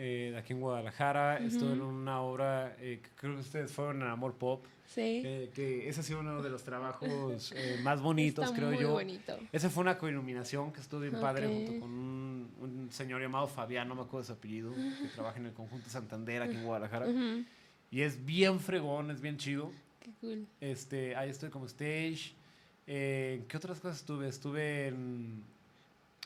eh, aquí en Guadalajara. Estuve en una obra eh, que creo que ustedes fueron en Amor Pop. Sí. eh, que ese ha sido uno de los trabajos más bonitos, Está creo muy yo. bonito. Esa fue una coiluminación que estuvo bien padre junto con un, un señor llamado Fabián, no me acuerdo de su apellido, que trabaja en el conjunto Santander aquí en Guadalajara. Ujú, Y es bien fregón, es bien chido. Qué cool. Este, ahí estoy como stage. Eh, ¿en ¿Qué otras cosas estuve? Estuve en...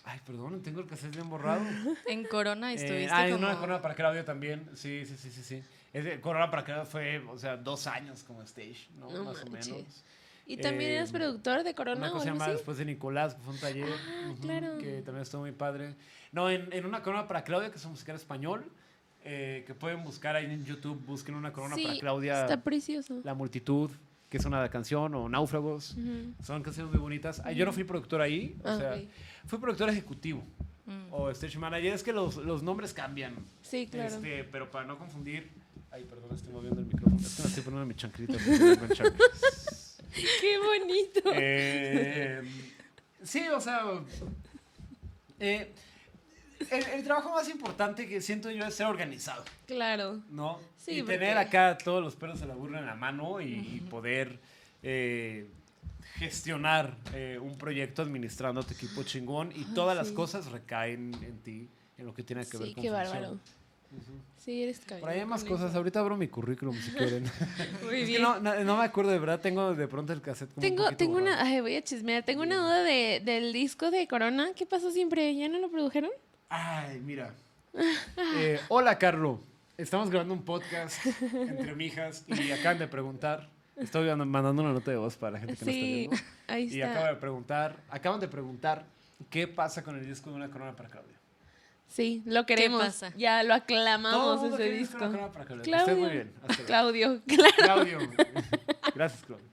Ay, perdón, tengo el cassette bien borrado. En Corona Eh, estuviste ah, en como. una Corona para Claudio también. Sí, sí, sí, sí, sí. Es Corona para Claudio fue, o sea, dos años como stage, ¿no? No Más manches. o menos. ¿Y también Eh, eras productor de Corona Una o cosa algo así? Después de Nicolás, que fue un taller. Ah, claro. Que también estuvo muy padre. No, en, en una corona para Claudia, que es un musical español, eh, que pueden buscar ahí en YouTube, busquen una corona para Claudia, Está precioso. La Multitud, que es una canción, o Náufragos. Ujú. Son canciones muy bonitas. Ah, Yo no fui productor ahí, o Ah, sea, fui productor ejecutivo Mm. o stage manager. Es que los, los nombres cambian. Sí, claro. Este, pero para no confundir. Ay, perdón, estoy moviendo el micrófono. Es que me estoy poniendo mi chanclas. Qué bonito. Eh, sí, o sea. eh, el, el trabajo más importante que siento yo es ser organizado, Claro. ¿no? Sí, y porque- tener acá todos los pelos de la burla en la mano y, y poder eh, gestionar eh, un proyecto administrando tu equipo chingón y todas las sí. cosas recaen en ti, en lo que tiene que ver Sí, con qué función. bárbaro. Sí, eres cabrón. Por ahí hay más cosas. eso. Ahorita abro mi currículum si quieren. Muy es que bien. no, no, no me acuerdo de verdad. Tengo de pronto el cassette como Tengo, tengo borrado. una, ay, voy a chismear. Tengo una duda de, del disco de Corona. ¿Qué pasó siempre? ¿Ya no lo produjeron? Ay, mira. Eh, hola, Carlo. Estamos grabando un podcast entre mijas y acaban de preguntar. Estoy dando- mandando una nota de voz para la gente que Sí, no está ahí viendo. Y está. acaba de preguntar, acaban de preguntar qué pasa con el disco de una corona para Claudia. Sí, lo queremos. pasa? Ya lo Todo aclamamos mundo ese disco una corona para. Claudio. Muy bien. Claudio, claro. Claudio. Gracias, Claudio.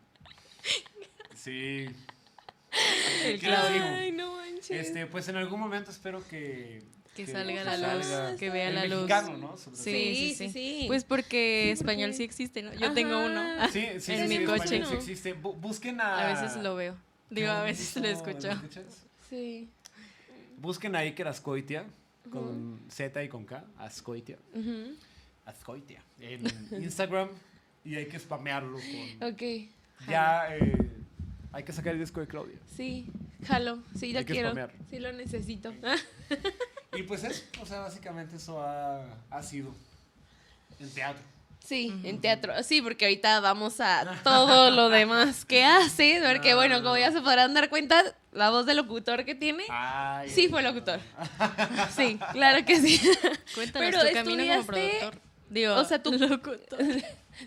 Sí. El ¿Qué les Claudio. Ay, no manches. Este, pues en algún momento espero que... Que salga a la luz, salga. que vea el la luz. mexicano, ¿no? Sí, sí, Sí, sí, sí, sí. Pues porque Sí, español sí existe, ¿no? Yo Ajá. tengo uno. Ah, Sí, sí, En sí, mi sí, coche. español sí existe. Bu- busquen a... A veces lo veo. Digo, a veces lo escucho. escuchas? Sí. Busquen ahí que era Ascoitia, con Z y con K, Ascoitia. Ujú. Ascoitia. En Instagram y hay que spamearlo con... Ok. Ya eh, hay que sacar el disco de Claudia. Sí, jalo. Sí, que quiero. spamear. Sí, lo necesito. Y pues es, o sea, básicamente eso ha, ha sido en teatro. Sí, en teatro. Sí, porque ahorita vamos a todo lo demás que hace. Porque, bueno, como ya se podrán dar cuenta, la voz del locutor que tiene, Ay, sí fue locutor. Sí, claro que sí. Cuéntanos Pero tu camino como productor. Digo, O sea, tú- locutor.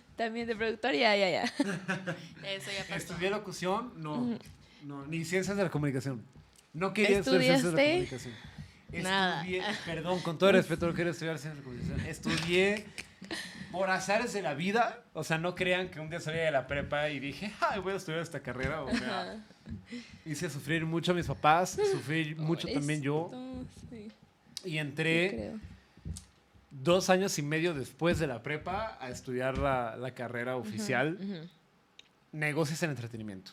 También de productor, ya, ya, ya. Eso ya pasó. Estudié locución, no, no, ni ciencias de la comunicación. No quería estudiar ciencias de la comunicación. Nada. Estudié, perdón, con todo el respeto, no quería estudiar ciencias de la comunicación. Estudié por azares de la vida. O sea, no crean que un día salí de la prepa y dije, ay, voy a estudiar esta carrera. O sea, hice sufrir mucho a mis papás, sufrí mucho también yo. Sí, Y entré creo. Dos años y medio después de la prepa a estudiar la, la carrera oficial, negocios en entretenimiento.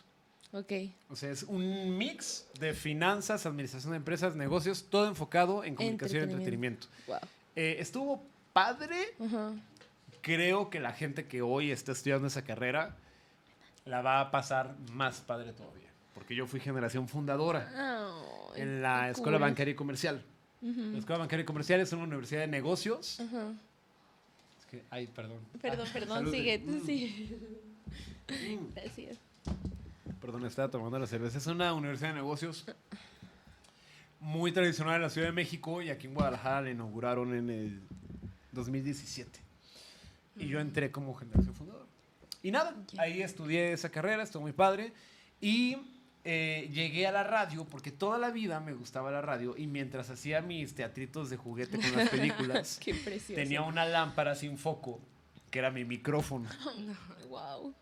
Ok. O sea, es un mix de finanzas, administración de empresas, negocios, todo enfocado en comunicación y entretenimiento. Wow. Eh, estuvo padre. Creo que la gente que hoy está estudiando esa carrera la va a pasar más padre todavía. Porque yo fui generación fundadora en la Escuela. Bancaria y Comercial. La Escuela Bancaria y Comercial es una universidad de negocios. Es que, ay, perdón. Perdón, Ah, perdón, sigue, tú sigue. Mm. Gracias. Perdón, estaba tomando la cerveza. Es una universidad de negocios muy tradicional en la Ciudad de México y aquí en Guadalajara la inauguraron en el 2017. Y yo entré como generación fundadora. Y nada, ahí estudié esa carrera, estuvo muy padre. Y eh, llegué a la radio porque toda la vida me gustaba la radio y mientras hacía mis teatritos de juguete con las películas, Qué precioso. tenía una lámpara sin foco, que era mi micrófono Wow.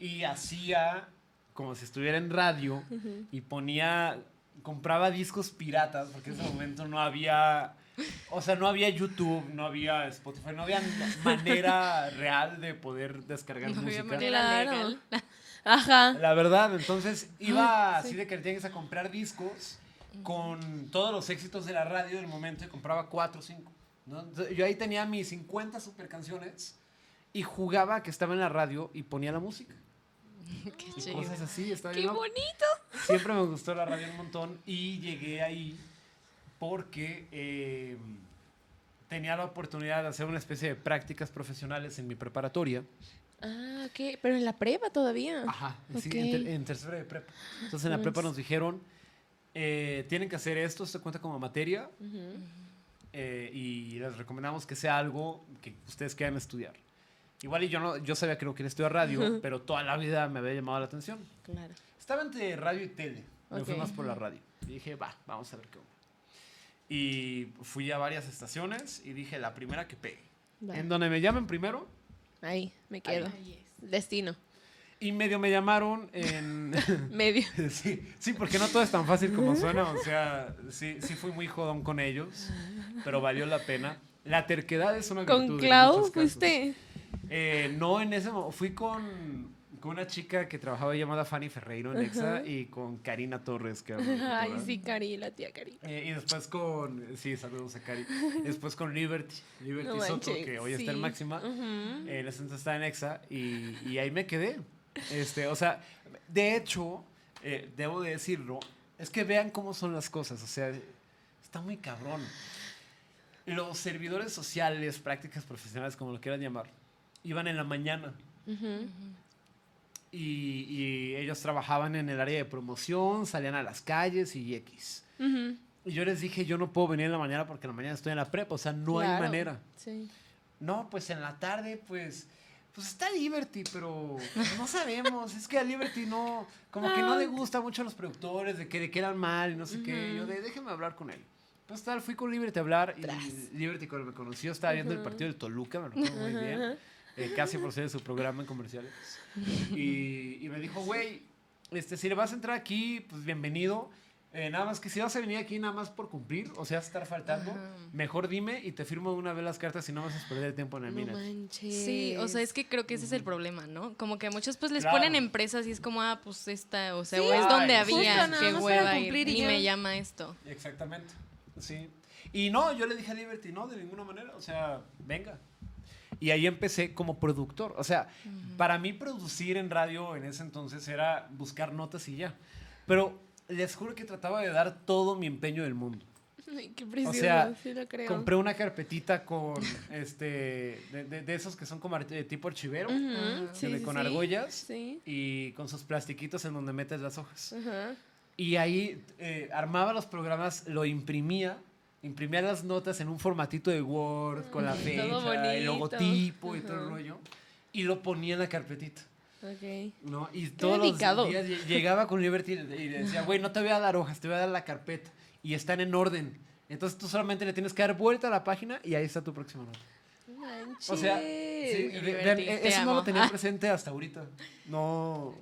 y hacía como si estuviera en radio y ponía, compraba discos piratas, porque en ese momento no había, o sea, no había YouTube, no había Spotify, no había manera real de poder descargar No había música. manera. Claro. legal. Ajá. La verdad, entonces iba así de que tienes a comprar discos con todos los éxitos de la radio del momento y compraba cuatro o cinco. ¿no? Yo ahí tenía mis 50 super canciones y jugaba que estaba en la radio y ponía la música. Qué y chido. cosas así. Qué bien loco. bonito. Siempre me gustó la radio un montón y llegué ahí porque eh, tenía la oportunidad de hacer una especie de prácticas profesionales en mi preparatoria. Ah, ok. Pero en la prepa todavía. Ajá, sí, Ok. en, ter- en tercero de prepa. Entonces en la prepa nos dijeron, eh, tienen que hacer esto, se cuenta como materia Ujú. eh, y les recomendamos que sea algo que ustedes quieran estudiar. Igual y yo, no, yo sabía que no quería estudiar radio, pero toda la vida me había llamado la atención. Claro. Estaba entre radio y tele. Me fui Ok. más por la radio. Y dije, va, vamos a ver qué onda. Y fui a varias estaciones y dije, la primera que pegue. Va. En donde me llamen primero. Ahí, me quedo. Ahí. Destino. Y medio me llamaron en... Medio. sí, sí, porque no todo es tan fácil como suena. O sea, sí, sí fui muy jodón con ellos, pero valió la pena. La terquedad es una virtud. ¿Con Clau fuiste? Eh, no, en ese momento. Fui con, con una chica que trabajaba llamada Fanny Ferreiro en Exa y con Karina Torres, que era una Ay, sí, Cari, la tía Cari. Eh, y después con. Sí, saludos a Cari. Después con Liberty. Liberty No Soto, manches, que hoy está en. Máxima. Ujú. En ese entonces estaba en Exa y, y ahí me quedé. Este, o sea, de hecho, eh, debo de decirlo, es que vean cómo son las cosas. O sea, está muy cabrón. Los servidores sociales, prácticas profesionales, como lo quieran llamar, iban en la mañana. Ujú. Y, y ellos trabajaban en el área de promoción, salían a las calles y X. Y yo les dije, yo no puedo venir en la mañana porque en la mañana estoy en la prepa, o sea, no hay manera. Sí. No, pues en la tarde, pues, pues está Liberty, pero no sabemos. Es que a Liberty no, como que no le gusta mucho a los productores, de que le quedan mal y no sé qué. Yo de, déjeme hablar con él. Pues tal, fui con Liberty a hablar y Liberty cuando me conoció estaba viendo el partido del Toluca, me recuerdo muy bien. eh, casi por ser de su programa en comerciales. Y, y me dijo, güey, este, si le vas a entrar aquí, pues bienvenido. Eh, nada más que si vas a venir aquí nada más por cumplir, o sea, estar faltando, Ajá. mejor dime y te firmo una vez las cartas y no vas a perder el tiempo en el No mina. manches. Sí, o sea, es que creo que ese es el problema, ¿no? Como que a muchos pues les Claro. ponen empresas y es como, ah, pues esta, o sea, Sí, o es donde Ay, había, justo, nada qué hueva ir, cumplir y y me llama esto. Exactamente, sí. Y no, yo le dije a Liberty, no, de ninguna manera, o sea, venga. Y ahí empecé como productor. O sea, para mí producir en radio en ese entonces era buscar notas y ya. Pero les juro que trataba de dar todo mi empeño del mundo. Ay, qué precioso, sea, sí lo creo. Compré una carpetita con, este, de, de- de esos que son como de tipo archivero, Ujú, Ah, sí, de- con sí. argollas Sí. y con sus plastiquitos en donde metes las hojas. Ajá. Y ahí eh, armaba los programas, lo imprimía, imprimía las notas en un formatito de Word con la fecha, el logotipo y todo el rollo. Y lo ponía en la carpetita. Ok. ¿no? Y todos dedicado. los días lle- llegaba con Liberty y le decía, güey, no te voy a dar hojas, te voy a dar la carpeta. Y están en orden. Entonces tú solamente le tienes que dar vuelta a la página y ahí está tu próxima nota. O sea, sí, Liberty, vean, eso no lo tenía presente hasta ahorita. No,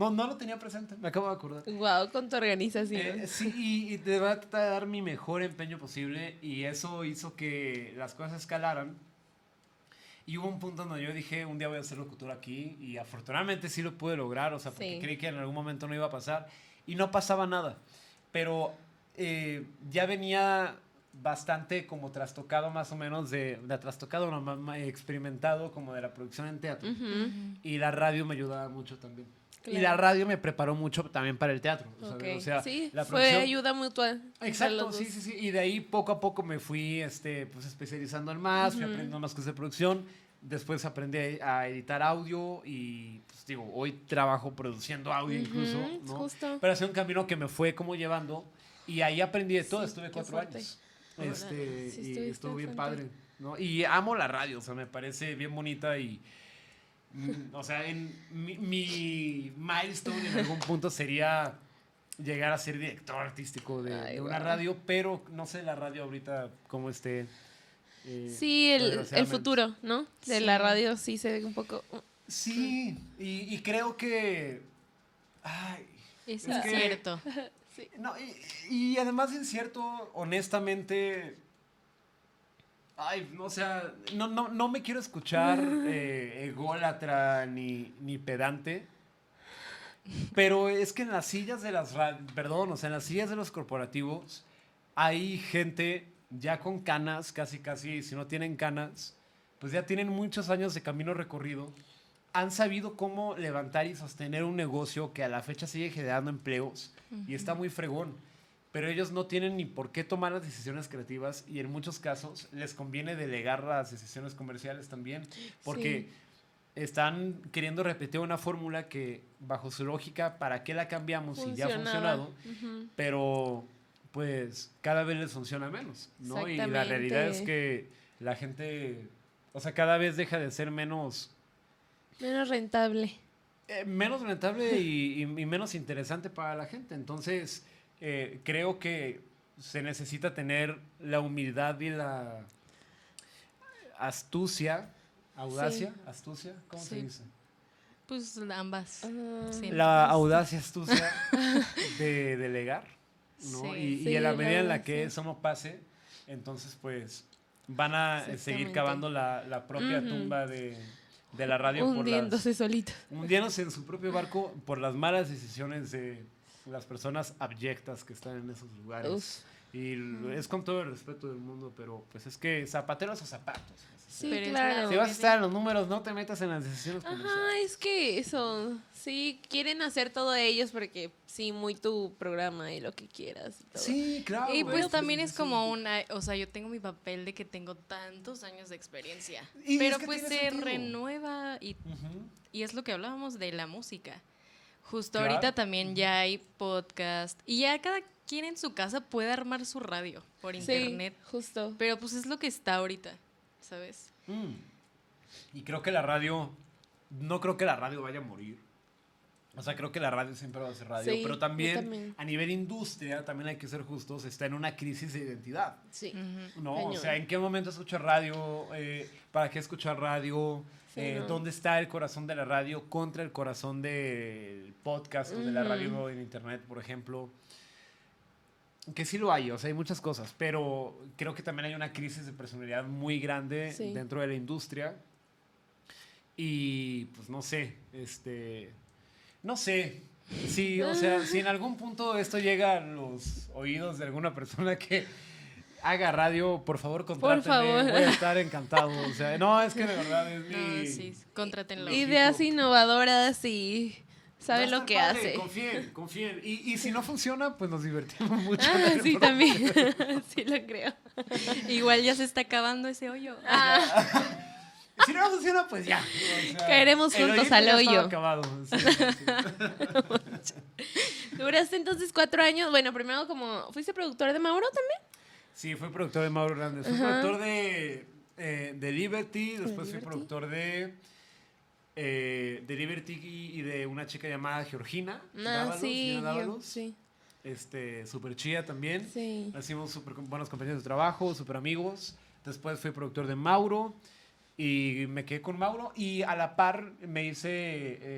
no, no lo tenía presente, me acabo de acordar. Wow, con tu organización. Eh, sí, y, y te va a tratar de dar mi mejor empeño posible y eso hizo que las cosas escalaran. Y hubo un punto donde yo dije, un día voy a ser locutor aquí y afortunadamente sí lo pude lograr, o sea, porque Sí. creí que en algún momento no iba a pasar y no pasaba nada. Pero eh, ya venía bastante como trastocado más o menos de, de trastocado, experimentado como de la producción en teatro. Y la radio me ayudaba mucho también. Y Claro. la radio me preparó mucho también para el teatro. ¿sabes? Ok. O sea, sí, la fue ayuda mutua. Exacto, sí, sí, sí. Y de ahí poco a poco me fui este, pues, especializando en más, fui Ujú. aprendiendo más cosas de producción. Después aprendí a editar audio y, pues digo, hoy trabajo produciendo audio incluso, Ujú, ¿no? Justo. Pero ha sido un camino que me fue como llevando y ahí aprendí de todo. Sí, Estuve cuatro fuerte. años. Este, sí y estuvo bien bastante. padre, ¿no? Y amo la radio, o sea, me parece bien bonita y... mm, O sea, en mi, mi milestone en algún punto sería llegar a ser director artístico de, Ay, de una radio, pero no sé la radio ahorita cómo esté. eh, Sí, el, el futuro, ¿no? De Sí. la radio sí se ve un poco... uh, Sí, y, y creo que... Ay, Eso Es es que- cierto. No, y, y además de cierto, honestamente, ay, no, o sea, no, no, no me quiero escuchar eh, ególatra ni, ni pedante, pero es que en las sillas de las, perdón, o sea, en las sillas de los corporativos hay gente ya con canas, casi, casi, si no tienen canas, pues ya tienen muchos años de camino recorrido han sabido cómo levantar y sostener un negocio que a la fecha sigue generando empleos y está muy fregón. Pero ellos no tienen ni por qué tomar las decisiones creativas y en muchos casos les conviene delegar las decisiones comerciales también porque están queriendo repetir una fórmula que bajo su lógica, ¿para qué la cambiamos si ya ha funcionado? Pero pues cada vez les funciona menos, ¿no? Y la realidad es que la gente, o sea, cada vez deja de ser menos Menos rentable. eh, menos rentable y, y- y menos interesante para la gente. Entonces, eh, creo que se necesita tener la humildad y la astucia, audacia, astucia, ¿cómo se Sí. dice? Pues ambas. Ah, Sí. La audacia, astucia de delegar, ¿no? Sí. y, en la la medida en la que no pase, entonces, pues, van a seguir Exactamente. cavando la, la propia tumba de, de la radio por las, hundiéndose solito. hundiéndose en su propio barco por las malas decisiones de las personas abyectas que están en esos lugares. Uf. Y es con todo el respeto del mundo, pero pues es que zapateros o zapatos. Sí, Pero claro. Si vas a estar en los números, no te metas en las decisiones. Ajá, es que eso, sí, quieren hacer todo ellos porque sí, muy tu programa y lo que quieras y todo. Sí, claro. Y pues también es sí. como una, o sea, yo tengo mi papel de que tengo tantos años de experiencia, Y es pero que pues tiene se sentido. renueva y, y es lo que hablábamos de la música. Justo Claro. ahorita también ya hay podcast y ya cada quien en su casa puede armar su radio por Sí, internet, justo. pero pues es lo que está ahorita, ¿sabes? Mm. Y creo que la radio, no creo que la radio vaya a morir. O sea, creo que la radio siempre va a ser radio, Sí, pero también, también. a nivel industria, también hay que ser justos, está en una crisis de identidad. Sí. ¿no? O sea, ¿en qué momento escuchar radio? Eh, ¿Para qué escuchar radio? Sí, Eh, no. ¿Dónde está el corazón de la radio contra el corazón del podcast o de la radio en internet, por ejemplo? Que sí lo hay, o sea, hay muchas cosas, pero creo que también hay una crisis de personalidad muy grande Sí. dentro de la industria. Y pues no sé, este, no sé. Sí, o sea, si en algún punto esto llega a los oídos de alguna persona que haga radio, por favor, contráteme. favor. Voy a estar encantado. O sea, no, es que de verdad es mi... No, sí, contrátenlo. Ideas innovadoras y sabe lo que padre, hace. Confíen, confíen. Y, y si no funciona, pues nos divertimos mucho. Ah, sí, programa. también. sí, lo creo. Igual ya se está acabando ese hoyo. Ah, Si no funciona, pues ya. O sea, Caeremos juntos al hoyo. acabado. Sí, sí, duraste entonces cuatro años. Bueno, primero como... ¿Fuiste productor de Mauro también? Sí, fui productor de Mauro Hernández. Fui productor de, eh, de Liberty, después fui productor de, eh, de Liberty y, de una chica llamada Georgina. Ah, Dávalos, sí, yo- Dávalos. sí, Este, super chida también. sí. Hacíamos súper buenos compañeros de trabajo, súper amigos. Después fui productor de Mauro y me quedé con Mauro. Y a la par me hice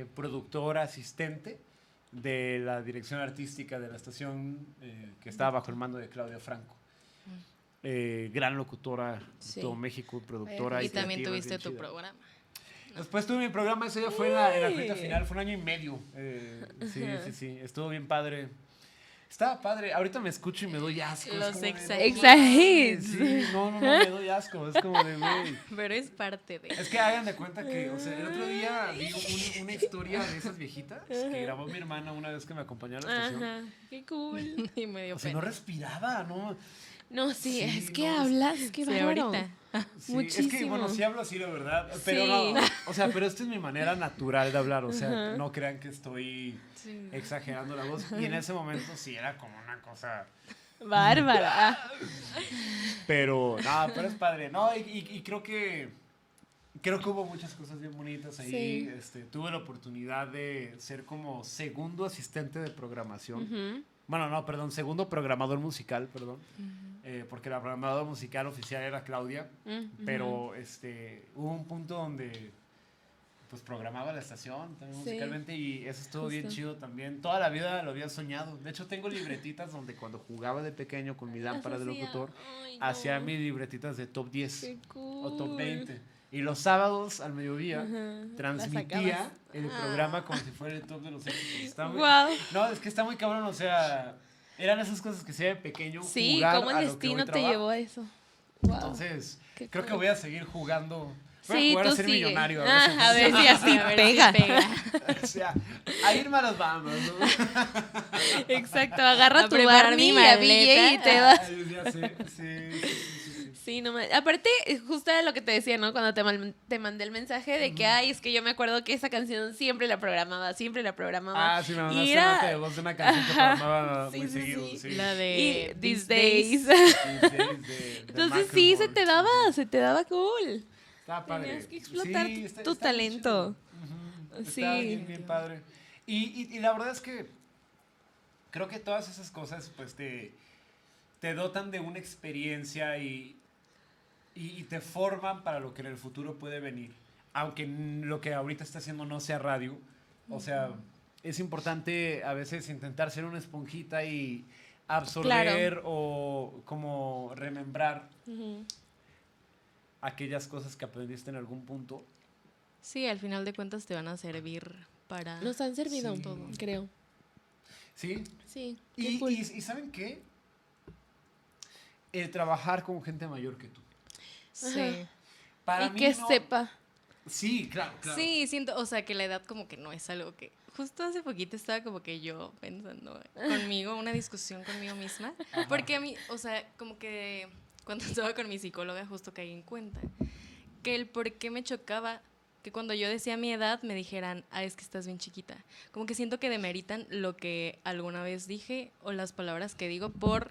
eh, productor asistente de la dirección artística de la estación eh, que estaba bajo el mando de Claudia Franco. Eh, gran locutora Sí. de todo México, productora. Y también creativa, tuviste tu chida. programa. Después tuve mi programa, ese ya fue en la, en la recta Uy. final, fue un año y medio. Eh, sí, sí, sí, estuvo bien padre. Estaba padre, ahorita me escucho y me doy asco. Los como de, exa- no Exa mames, hits. Sí, no, no, no, me doy asco, es como de, güey. Pero es parte de. Es que hagan de cuenta que, o sea, el otro día vi un- una historia de esas viejitas que grabó mi hermana una vez que me acompañó a la estación. Ajá, qué cool. Y me dio O sea, pena. no respiraba, ¿no? No, sí, Sí, es que no, es- hablas, qué Sí, ahorita. Sí, Es que, Muchísimo. bueno, sí hablo así, la verdad. Pero Sí. no, o sea, pero esta es mi manera natural de hablar. O sea, no crean que estoy Sí. exagerando la voz. Y en ese momento sí era como una cosa. Bárbara. Pero, no, pero es padre. No, y, y- y creo que. Creo que hubo muchas cosas bien bonitas ahí. Sí. Este, tuve la oportunidad de ser como segundo asistente de programación. Bueno, no, perdón, segundo programador musical, perdón. Eh, porque la programadora musical oficial era Claudia. Mm. Pero este, hubo un punto donde pues programaba la estación también Sí. musicalmente y eso estuvo bien chido también. Toda la vida lo había soñado. De hecho, tengo libretitas donde cuando jugaba de pequeño con mi lámpara de locutor, Ay, no. hacía mis libretitas de top 10 Qué o top cool. 20. Y los sábados al mediodía transmitía el Ah. programa como si fuera el top de los éxitos. Está muy-. No, es que está muy cabrón, o sea, eran esas cosas que se de pequeño. Sí, jugar cómo a el lo que hoy destino te trabajo. llevó a eso. Wow. Entonces, Qué creo que cool. voy a seguir jugando. Voy Sí, a jugar tú a ser sigue. millonario. Ah, si a ver si así A ver si pega. pega. o sea, a irme a las Bahamas, ¿no? Exacto, agarra A tu mi y a BJ y te vas. Ya sé, sí, sí, sí, sí, no me... Aparte, eh, justo era lo que te decía, ¿no? Cuando te, mal- te mandé el mensaje de que, ay, es que yo me acuerdo que esa canción siempre la programaba, siempre la programaba. Ah, sí, me mandaste era- de voz de una canción que programaba Sí, muy sí, seguido. sí. Sí. La de These These Days. These days de- de Entonces sí, se te daba, se te daba cool. Está padre. Tenías que explotar Sí, tu- está- tu está bien talento. Sí. Está bien, bien padre. Y, y- y la verdad es que creo que todas esas cosas pues te, te dotan de una experiencia y, y, y te forman para lo que en el futuro puede venir. Aunque lo que ahorita está haciendo no sea radio. O sea, es importante a veces intentar ser una esponjita y absorber o como remembrar aquellas cosas que aprendiste en algún punto. Sí, al final de cuentas te van a servir para. Nos han servido, Sí. todo, creo. ¿Sí? Sí, qué Y, cool. y- y ¿saben qué? El trabajar con gente mayor que tú. Sí. Para y mí que no- sepa. Sí, claro, claro. Sí, siento, o sea, que la edad como que no es algo que... Justo hace poquito estaba como que yo pensando conmigo, una discusión conmigo misma, Ajá. porque a mí, o sea, como que cuando estaba con mi psicóloga justo caí en cuenta que el por qué me chocaba que cuando yo decía mi edad me dijeran, ah, es que estás bien chiquita. Como que siento que demeritan lo que alguna vez dije o las palabras que digo por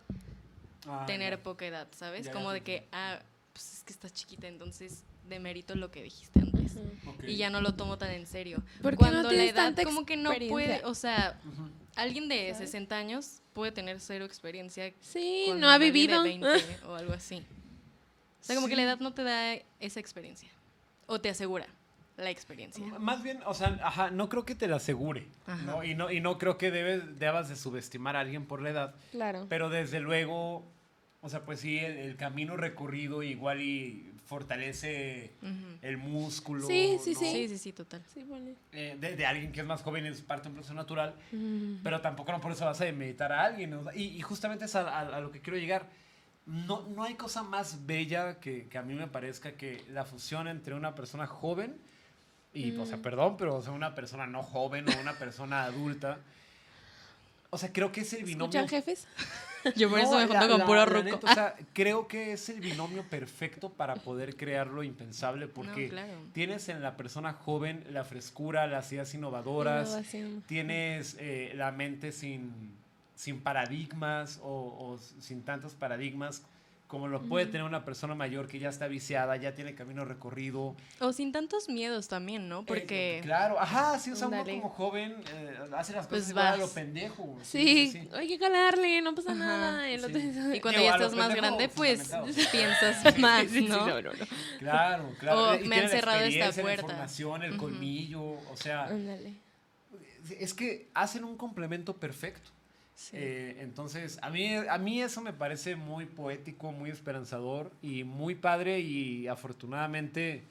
Ah, tener ya. poca edad, ¿sabes? Ya, ya Como de que, ah, pues es que estás chiquita, entonces demerito lo que dijiste antes. Y ya no lo tomo tan en serio. ¿Por qué Cuando no la tienes edad tanta como que no experiencia? puede, o sea, alguien de ¿Sabes? 60 años puede tener cero experiencia Sí, con no ha de vivido. 20 o algo así. O sea, como que la edad no te da esa experiencia. O te asegura la experiencia. Más bien, o sea, ajá, no creo que te la asegure. Y no, y no creo que debes, debas de subestimar a alguien por la edad, Claro. pero desde luego, o sea, pues sí, el, el camino recorrido igual y fortalece Ujú. el músculo. Sí, sí, ¿no? sí. Sí, sí, sí, total. Sí, vale. Eh, de, de alguien que es más joven es parte de un proceso natural, Ujú. pero tampoco no por eso vas a meditar a alguien. ¿no? Y, y justamente es a, a- a lo que quiero llegar. No, no hay cosa más bella que, que a mí me parezca que la fusión entre una persona joven Y, o sea, perdón, pero o sea, una persona no joven o una persona adulta. O sea, creo que es el binomio. ¿Escuchan, jefes? Yo por eso me junto con puro ruco. neta, o sea, creo que es el binomio perfecto para poder crear lo impensable porque claro. tienes en la persona joven la frescura, las ideas innovadoras, Innovación. tienes eh, la mente sin, sin paradigmas o, o sin tantos paradigmas como lo puede tener una persona mayor que ya está viciada, ya tiene camino recorrido. O sin tantos miedos también, ¿no? Porque... Eh, claro, ajá, sí, o sea, uno Ándale. como joven eh, hace las Pues cosas igual a lo pendejo. Sí, hay que calarle, no pasa Ajá, nada. y sí. cuando ya estás más grande, pues piensas más, Sí, sí, ¿no? no, no, no. Claro, claro. O Y me han cerrado esta puerta. La información, el colmillo, o sea, Ándale. es que hacen un complemento perfecto. Sí. Eh, entonces, a mí, a mí eso me parece muy poético, muy esperanzador y muy padre y afortunadamente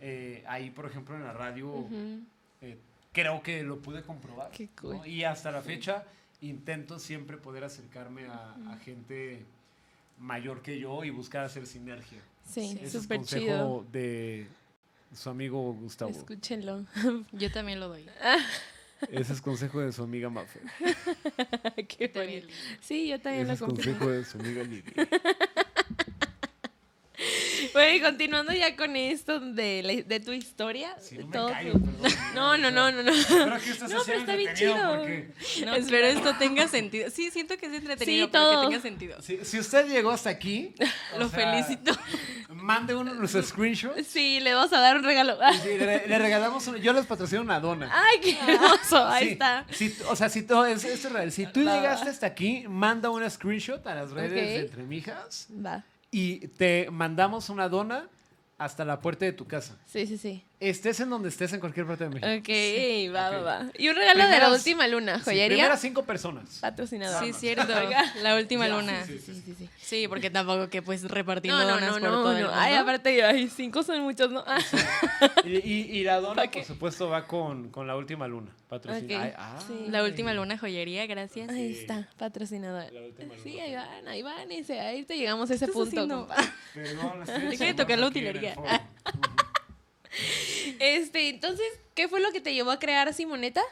eh, ahí, por ejemplo, en la radio, Ujú. eh, creo que lo pude comprobar. Qué cool. ¿no? Y hasta la fecha intento siempre poder acercarme a, a gente mayor que yo y buscar hacer sinergia. Sí, Ese es súper consejo chido. de su amigo Gustavo. Escúchenlo. Yo también lo doy. Ese es consejo de su amiga Mafe. Qué bonito. Sí, yo también Ese lo es compré. consejo de su amiga Lidia. Bueno, y continuando ya con esto de, la- de tu historia. De no me todo callo, tu- perdón. No, no, no, no, no. Espero que esto No, sea pero está bien entretenido chido. porque No, Espero esto tenga sentido. Sí, siento que es entretenido, Sí, pero todo. que tenga sentido. si, si usted llegó hasta aquí, Lo sea, felicito. Mande uno de nuestros screenshots. Sí, le vamos a dar un regalo. sí, le, le regalamos un- yo les patrocino una dona. Ay, qué hermoso. Ahí Sí, está. si- o sea, si todo es, esto es real. Si tú Va, llegaste hasta aquí, manda una screenshot a las redes de Entre Mijas Va. Y te mandamos una dona hasta la puerta de tu casa. Sí, sí, sí. Estés en donde estés en cualquier parte de México. Ok, va, Ok. va, va. Y un regalo de la última luna, Sí, joyería. primeras cinco personas. Patrocinador. Sí, cierto. La última Ya, luna. sí, Sí, sí, sí. Sí, porque tampoco que pues repartiendo No, no, donas no, por no, todo el no. mundo. Ay, aparte, ay, cinco son muchos, ¿no? Ah, Y, y- y la dona, ¿Pa' qué? por supuesto, va con, con la última luna. Patrocina. Ok, Ay, ah. sí. La última luna joyería, gracias. Ahí Sí. está, patrocinador. La última Sí, ahí van, ahí van, ese, ahí te llegamos a ese ¿Qué estás punto. Perdón, estoy Deja de tocar la utilería. Este, entonces, ¿qué fue lo que te llevó a crear Simoneta?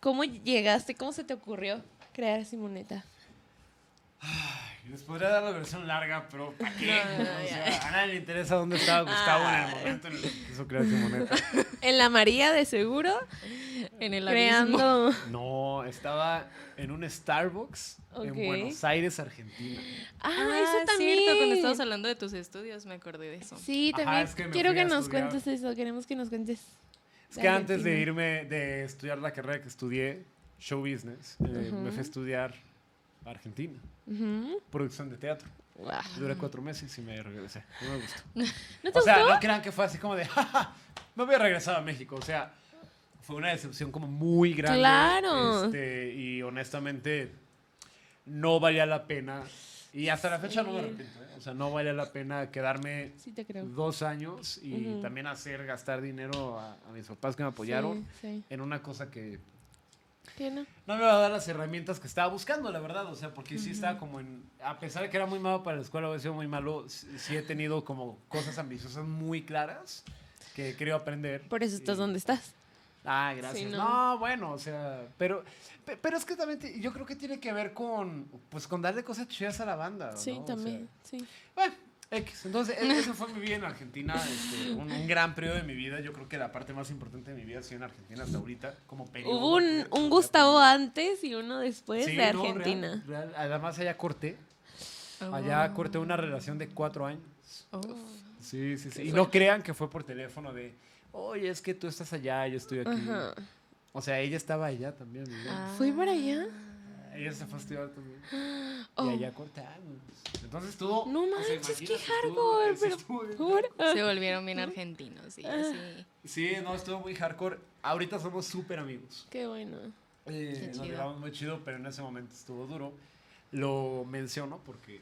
¿Cómo llegaste? ¿Cómo se te ocurrió crear Simoneta? Ay, Les podría dar la versión larga, pero ¿para qué? No, no, O sea, a nadie le interesa dónde estaba Gustavo en el momento en el que quiso crear Simoneta. En la María, de seguro, En el abismo. creando. No, estaba en un Starbucks Ok. en Buenos Aires, Argentina. Ah, Ah, eso también. cierto, cuando estabas hablando de tus estudios me acordé de eso. Sí, Ajá, también. es que Quiero que nos estudiar. cuentes eso, queremos que nos cuentes. Es que antes de irme, de estudiar la carrera que estudié, show business, eh, me fui a estudiar a Argentina, Ujú. producción de teatro. Guau. Duré cuatro meses y me regresé. No me gustó. ¿No te O sea, gustó? no crean que fue así como de, "Ja, me voy a regresar a México. O sea, fue una decepción como muy grande. Claro. este, y honestamente, no valía la pena. Y hasta la fecha no me arrepiento. ¿eh? O sea, no valía la pena quedarme Sí, creo. dos años y también hacer gastar dinero a, a mis papás que me apoyaron Sí, en una cosa que ¿Qué no? no me va a dar las herramientas que estaba buscando, la verdad. O sea, porque sí estaba como en. A pesar de que era muy malo para la escuela, he sido muy malo, sí, he tenido como cosas ambiciosas muy claras que querido aprender. Por eso estás Y- donde estás. Ah, gracias. Sí, no. ¿no? bueno, o sea, pero, pe- pero es que también te- yo creo que tiene que ver con, pues, con darle cosas chidas a la banda. Sí, ¿no? O sea, también. Sí. bueno, X. Entonces, e- eso fue mi vida en Argentina, este, un, un gran periodo de mi vida. Yo creo que la parte más importante de mi vida ha sido en Argentina hasta ahorita, como periodo. Hubo un, un Gustavo antes y uno después Sí, de no, real, Argentina. real. Además, allá corté. Oh. Allá corté una relación de cuatro años. Oh. Sí, sí, sí. Y no crean que fue por teléfono de, oye, es que tú estás allá, yo estoy aquí. Ajá. O sea, ella estaba allá también. ¿no? Ah. ¿Fui para allá? Ella se fue a estudiar también. Oh. Y allá cortamos. Entonces estuvo. No o sea, manches, qué hardcore, pero. Se volvieron bien argentinos y así. Sí, no, estuvo muy hardcore. Ahorita somos súper amigos. Qué bueno. Eh, Qué nos llevamos muy chido, pero en ese momento estuvo duro. Lo menciono porque.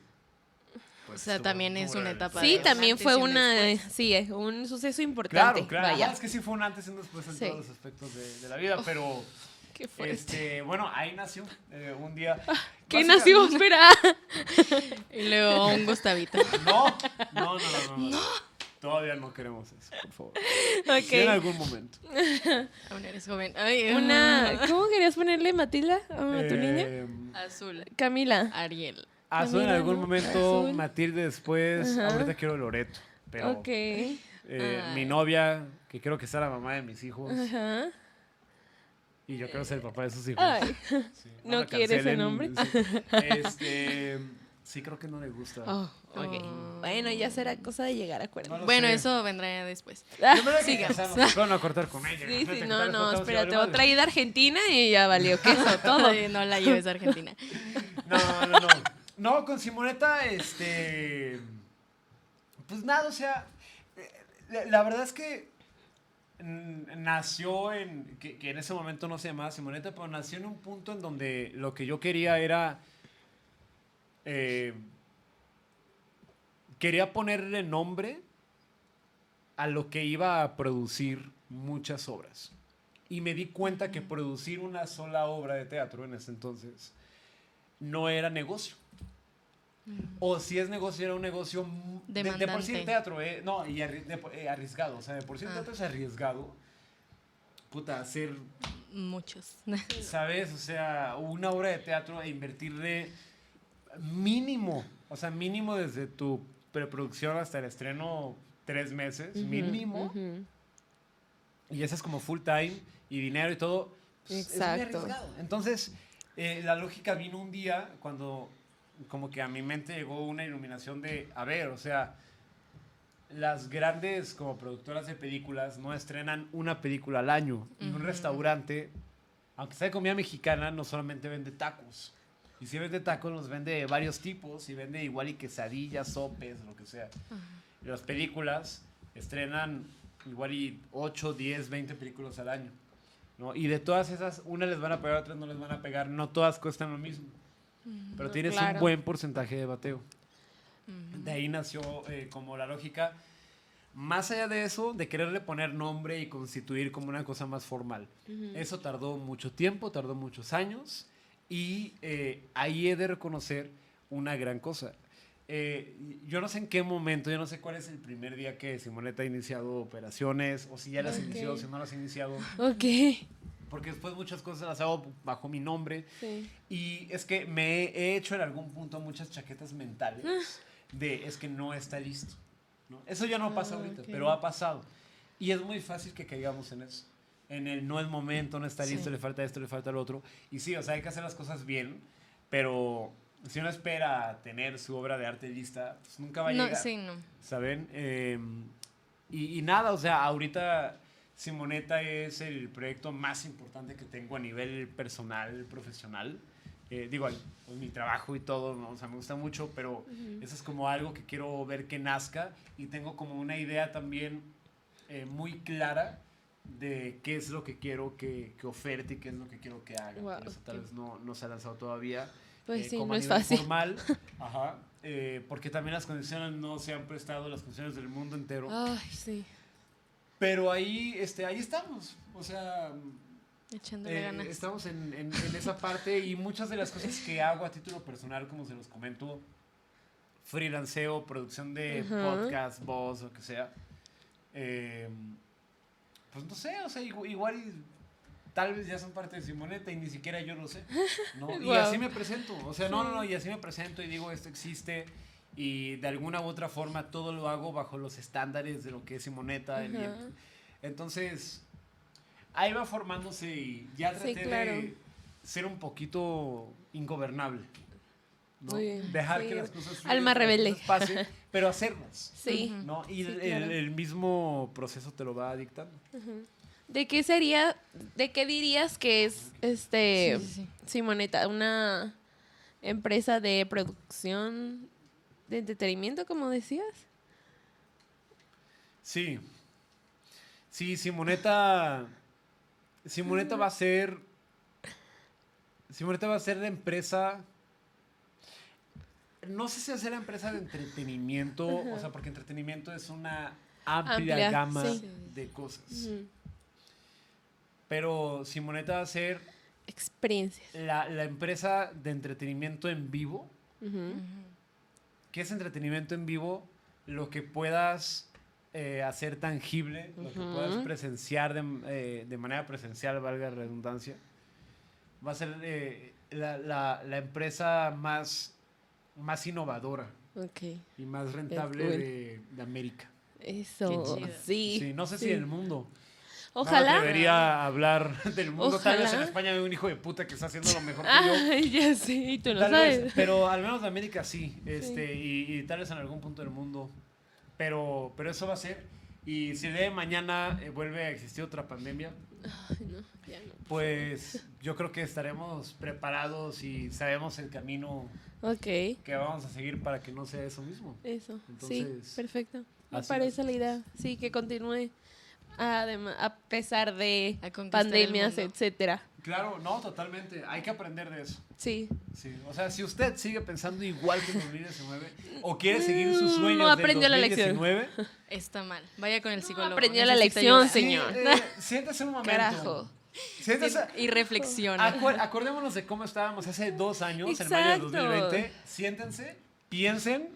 Pues, O sea, también es una etapa Sí, también fue una, después. sí, eh, un suceso importante. Claro, claro. Vaya. Es que sí fue un antes y un después en Sí. todos los aspectos de, de la vida, pero. Qué. Este, bueno, ahí nació eh, un día. ¿Qué Básica- nació? Espera. Y luego un Gustavito. No, no, no, no. no, no. Todavía no queremos eso, por favor. En algún momento. Aún eres joven. Ay, Una, ¿Cómo querías ponerle Matilda a tu niña? Eh, Azul. Camila. Ariel. Azul en algún momento, Azul. Matilde después, Ajá. ahorita quiero Loreto. Pero Ok. eh, mi novia, que quiero que sea la mamá de mis hijos, Ajá. y yo quiero ser el papá de sus hijos. Ay. Sí, ¿No quiere ese cancelen, nombre? sí. Este, sí, creo que no le gusta. Oh, ok. Oh. Bueno, ya será cosa de llegar a acuerdo. No lo Bueno, sé. eso vendrá después. Primero hay que sigamos. casarnos, cortar con ella. Sí, sí, que no, tal vez no, cortamos y espérate, vale madre. otra ida a Argentina y ya valió queso, todo. No la lleves a Argentina. No, no, no. No, con Simoneta, este. Pues nada, o sea. eh, La, la verdad es que. Nació en. Que, que en ese momento no se llamaba Simoneta, pero nació en un punto en donde lo que yo quería era. eh, quería ponerle nombre a lo que iba a producir muchas obras. Y me di cuenta que producir una sola obra de teatro en ese entonces no era negocio. O si es negocio, era un negocio de, de por sí el teatro, eh, no, y arri- de por- eh, arriesgado. O sea, de por sí el Ah. teatro es arriesgado. Puta, hacer, Muchos. ¿sabes? O sea, una obra de teatro e invertirle mínimo, o sea, mínimo desde tu preproducción hasta el estreno, tres meses, mínimo. Ujú. Y ese es como full time y dinero y todo. pues, es muy Exacto. arriesgado. Entonces, eh, la lógica vino un día cuando como que a mi mente llegó una iluminación de, a ver, o sea, las grandes como productoras de películas no estrenan una película al año. Y un restaurante, aunque sea de comida mexicana, no solamente vende tacos. Y si vende tacos, los vende de varios tipos y vende igual y quesadillas, sopes, lo que sea. Y las películas estrenan igual y 8, 10, 20 películas al año. ¿no? Y de todas esas, unas les van a pegar, otras no les van a pegar. No todas cuestan lo mismo. Pero tienes un claro. buen porcentaje de bateo. De ahí nació eh, como la lógica. Más allá de eso, de quererle poner nombre y constituir como una cosa más formal. Ujú. Eso tardó mucho tiempo, tardó muchos años. Y eh, ahí he de reconocer una gran cosa. Eh, yo no sé en qué momento, yo no sé cuál es el primer día que Simoneta ha iniciado operaciones, o si ya las Ok. inició, si no las ha iniciado, Ok. Porque después muchas cosas las hago bajo mi nombre. Sí. Y es que me he hecho en algún punto muchas chaquetas mentales de es que no está listo. ¿no? Eso ya no pasa Ah, ahorita, ok. pero ha pasado. Y es muy fácil que caigamos en eso. En el no es momento, no está listo, Sí. le falta esto, le falta lo otro. Y sí, o sea, hay que hacer las cosas bien, pero si uno espera tener su obra de arte lista, pues nunca va a No, llegar. sí, no. ¿Saben? Eh, y, y nada, o sea, ahorita Simoneta es el proyecto más importante que tengo a nivel personal, profesional. Eh, digo, pues, mi trabajo y todo, ¿no? o sea, me gusta mucho, pero eso es como algo que quiero ver que nazca y tengo como una idea también eh, muy clara de qué es lo que quiero que, que oferte y qué es lo que quiero que haga. Wow, Por eso tal vez no, no se ha lanzado todavía. Pues eh, sí, como no a es fácil. Formal, ajá, eh, porque también las condiciones no se han prestado, las condiciones del mundo entero. Ay, sí. Pero ahí, este, ahí estamos. O sea, Echándole eh, ganas. estamos en, en- en esa parte y muchas de las cosas que hago a título personal, como se los comento, freelanceo, producción de Ajá. podcast, voz, o que sea. eh, pues no sé, o sea, igu- igual, y tal vez ya son parte de Simoneta y ni siquiera yo lo sé. ¿no? Y así me presento. O sea, no, no, no, y así me presento y digo, esto existe. Y de alguna u otra forma todo lo hago bajo los estándares de lo que es Simoneta. entonces, ahí va formándose y ya Sí, traté claro. de ser un poquito ingobernable. ¿no? Muy bien, Dejar sí. que las cosas fluyan, Alma rebelde. cosas pasen, pero hacerlas. Sí. ¿no? Y Sí, el, claro. el mismo proceso te lo va dictando. ¿De qué sería, de qué dirías que es este Sí, sí, sí. Simoneta? ¿Una empresa de producción de entretenimiento, como decías? Sí. Sí, Simoneta. Simoneta va a ser. Simoneta va a ser la empresa. No sé si hacer la empresa de entretenimiento, o sea, porque entretenimiento es una amplia, Amplia, gama sí. de cosas. Pero Simoneta va a ser Experiencias. la, la empresa de entretenimiento en vivo. Ujú. ¿Qué es entretenimiento en vivo? Lo que puedas eh, hacer tangible, lo que puedas presenciar de, eh, de manera presencial, valga la redundancia. Va a ser eh, la, la- la empresa más, más innovadora y más rentable cool. de, de América. Eso. Sí. Sí, no sé si sí. del mundo. Ojalá. debería hablar del mundo. Tal vez en. España hay un hijo de puta que está haciendo lo mejor que yo. Ay, ya sé, y tú lo Tal vez, sabes. pero al menos de América sí, este, Y, y tal vez en algún punto del mundo. Pero, pero eso va a ser. Y si de mañana eh, vuelve a existir otra pandemia, Ay, no, ya no. pues yo creo que estaremos preparados y sabemos el camino que vamos a seguir para que no sea eso mismo. Eso. sí, perfecto. Me parece la idea. Sí, que continúe. Además, a pesar de A pandemias, etcétera. Claro, no, totalmente. Hay que aprender de eso. Sí. Sí, o sea, si usted sigue pensando igual que en 2019 o quiere seguir sus Mm, sueños no aprendió del la lección. 2019, Está mal. Vaya con el psicólogo. aprendió la lección, ayuda. señor. sí, eh, siéntese un momento. Carajo. Siéntese, Y reflexiona. acuer- acordémonos de cómo estábamos hace dos años, en mayo Exacto. del 2020. Siéntense, piensen.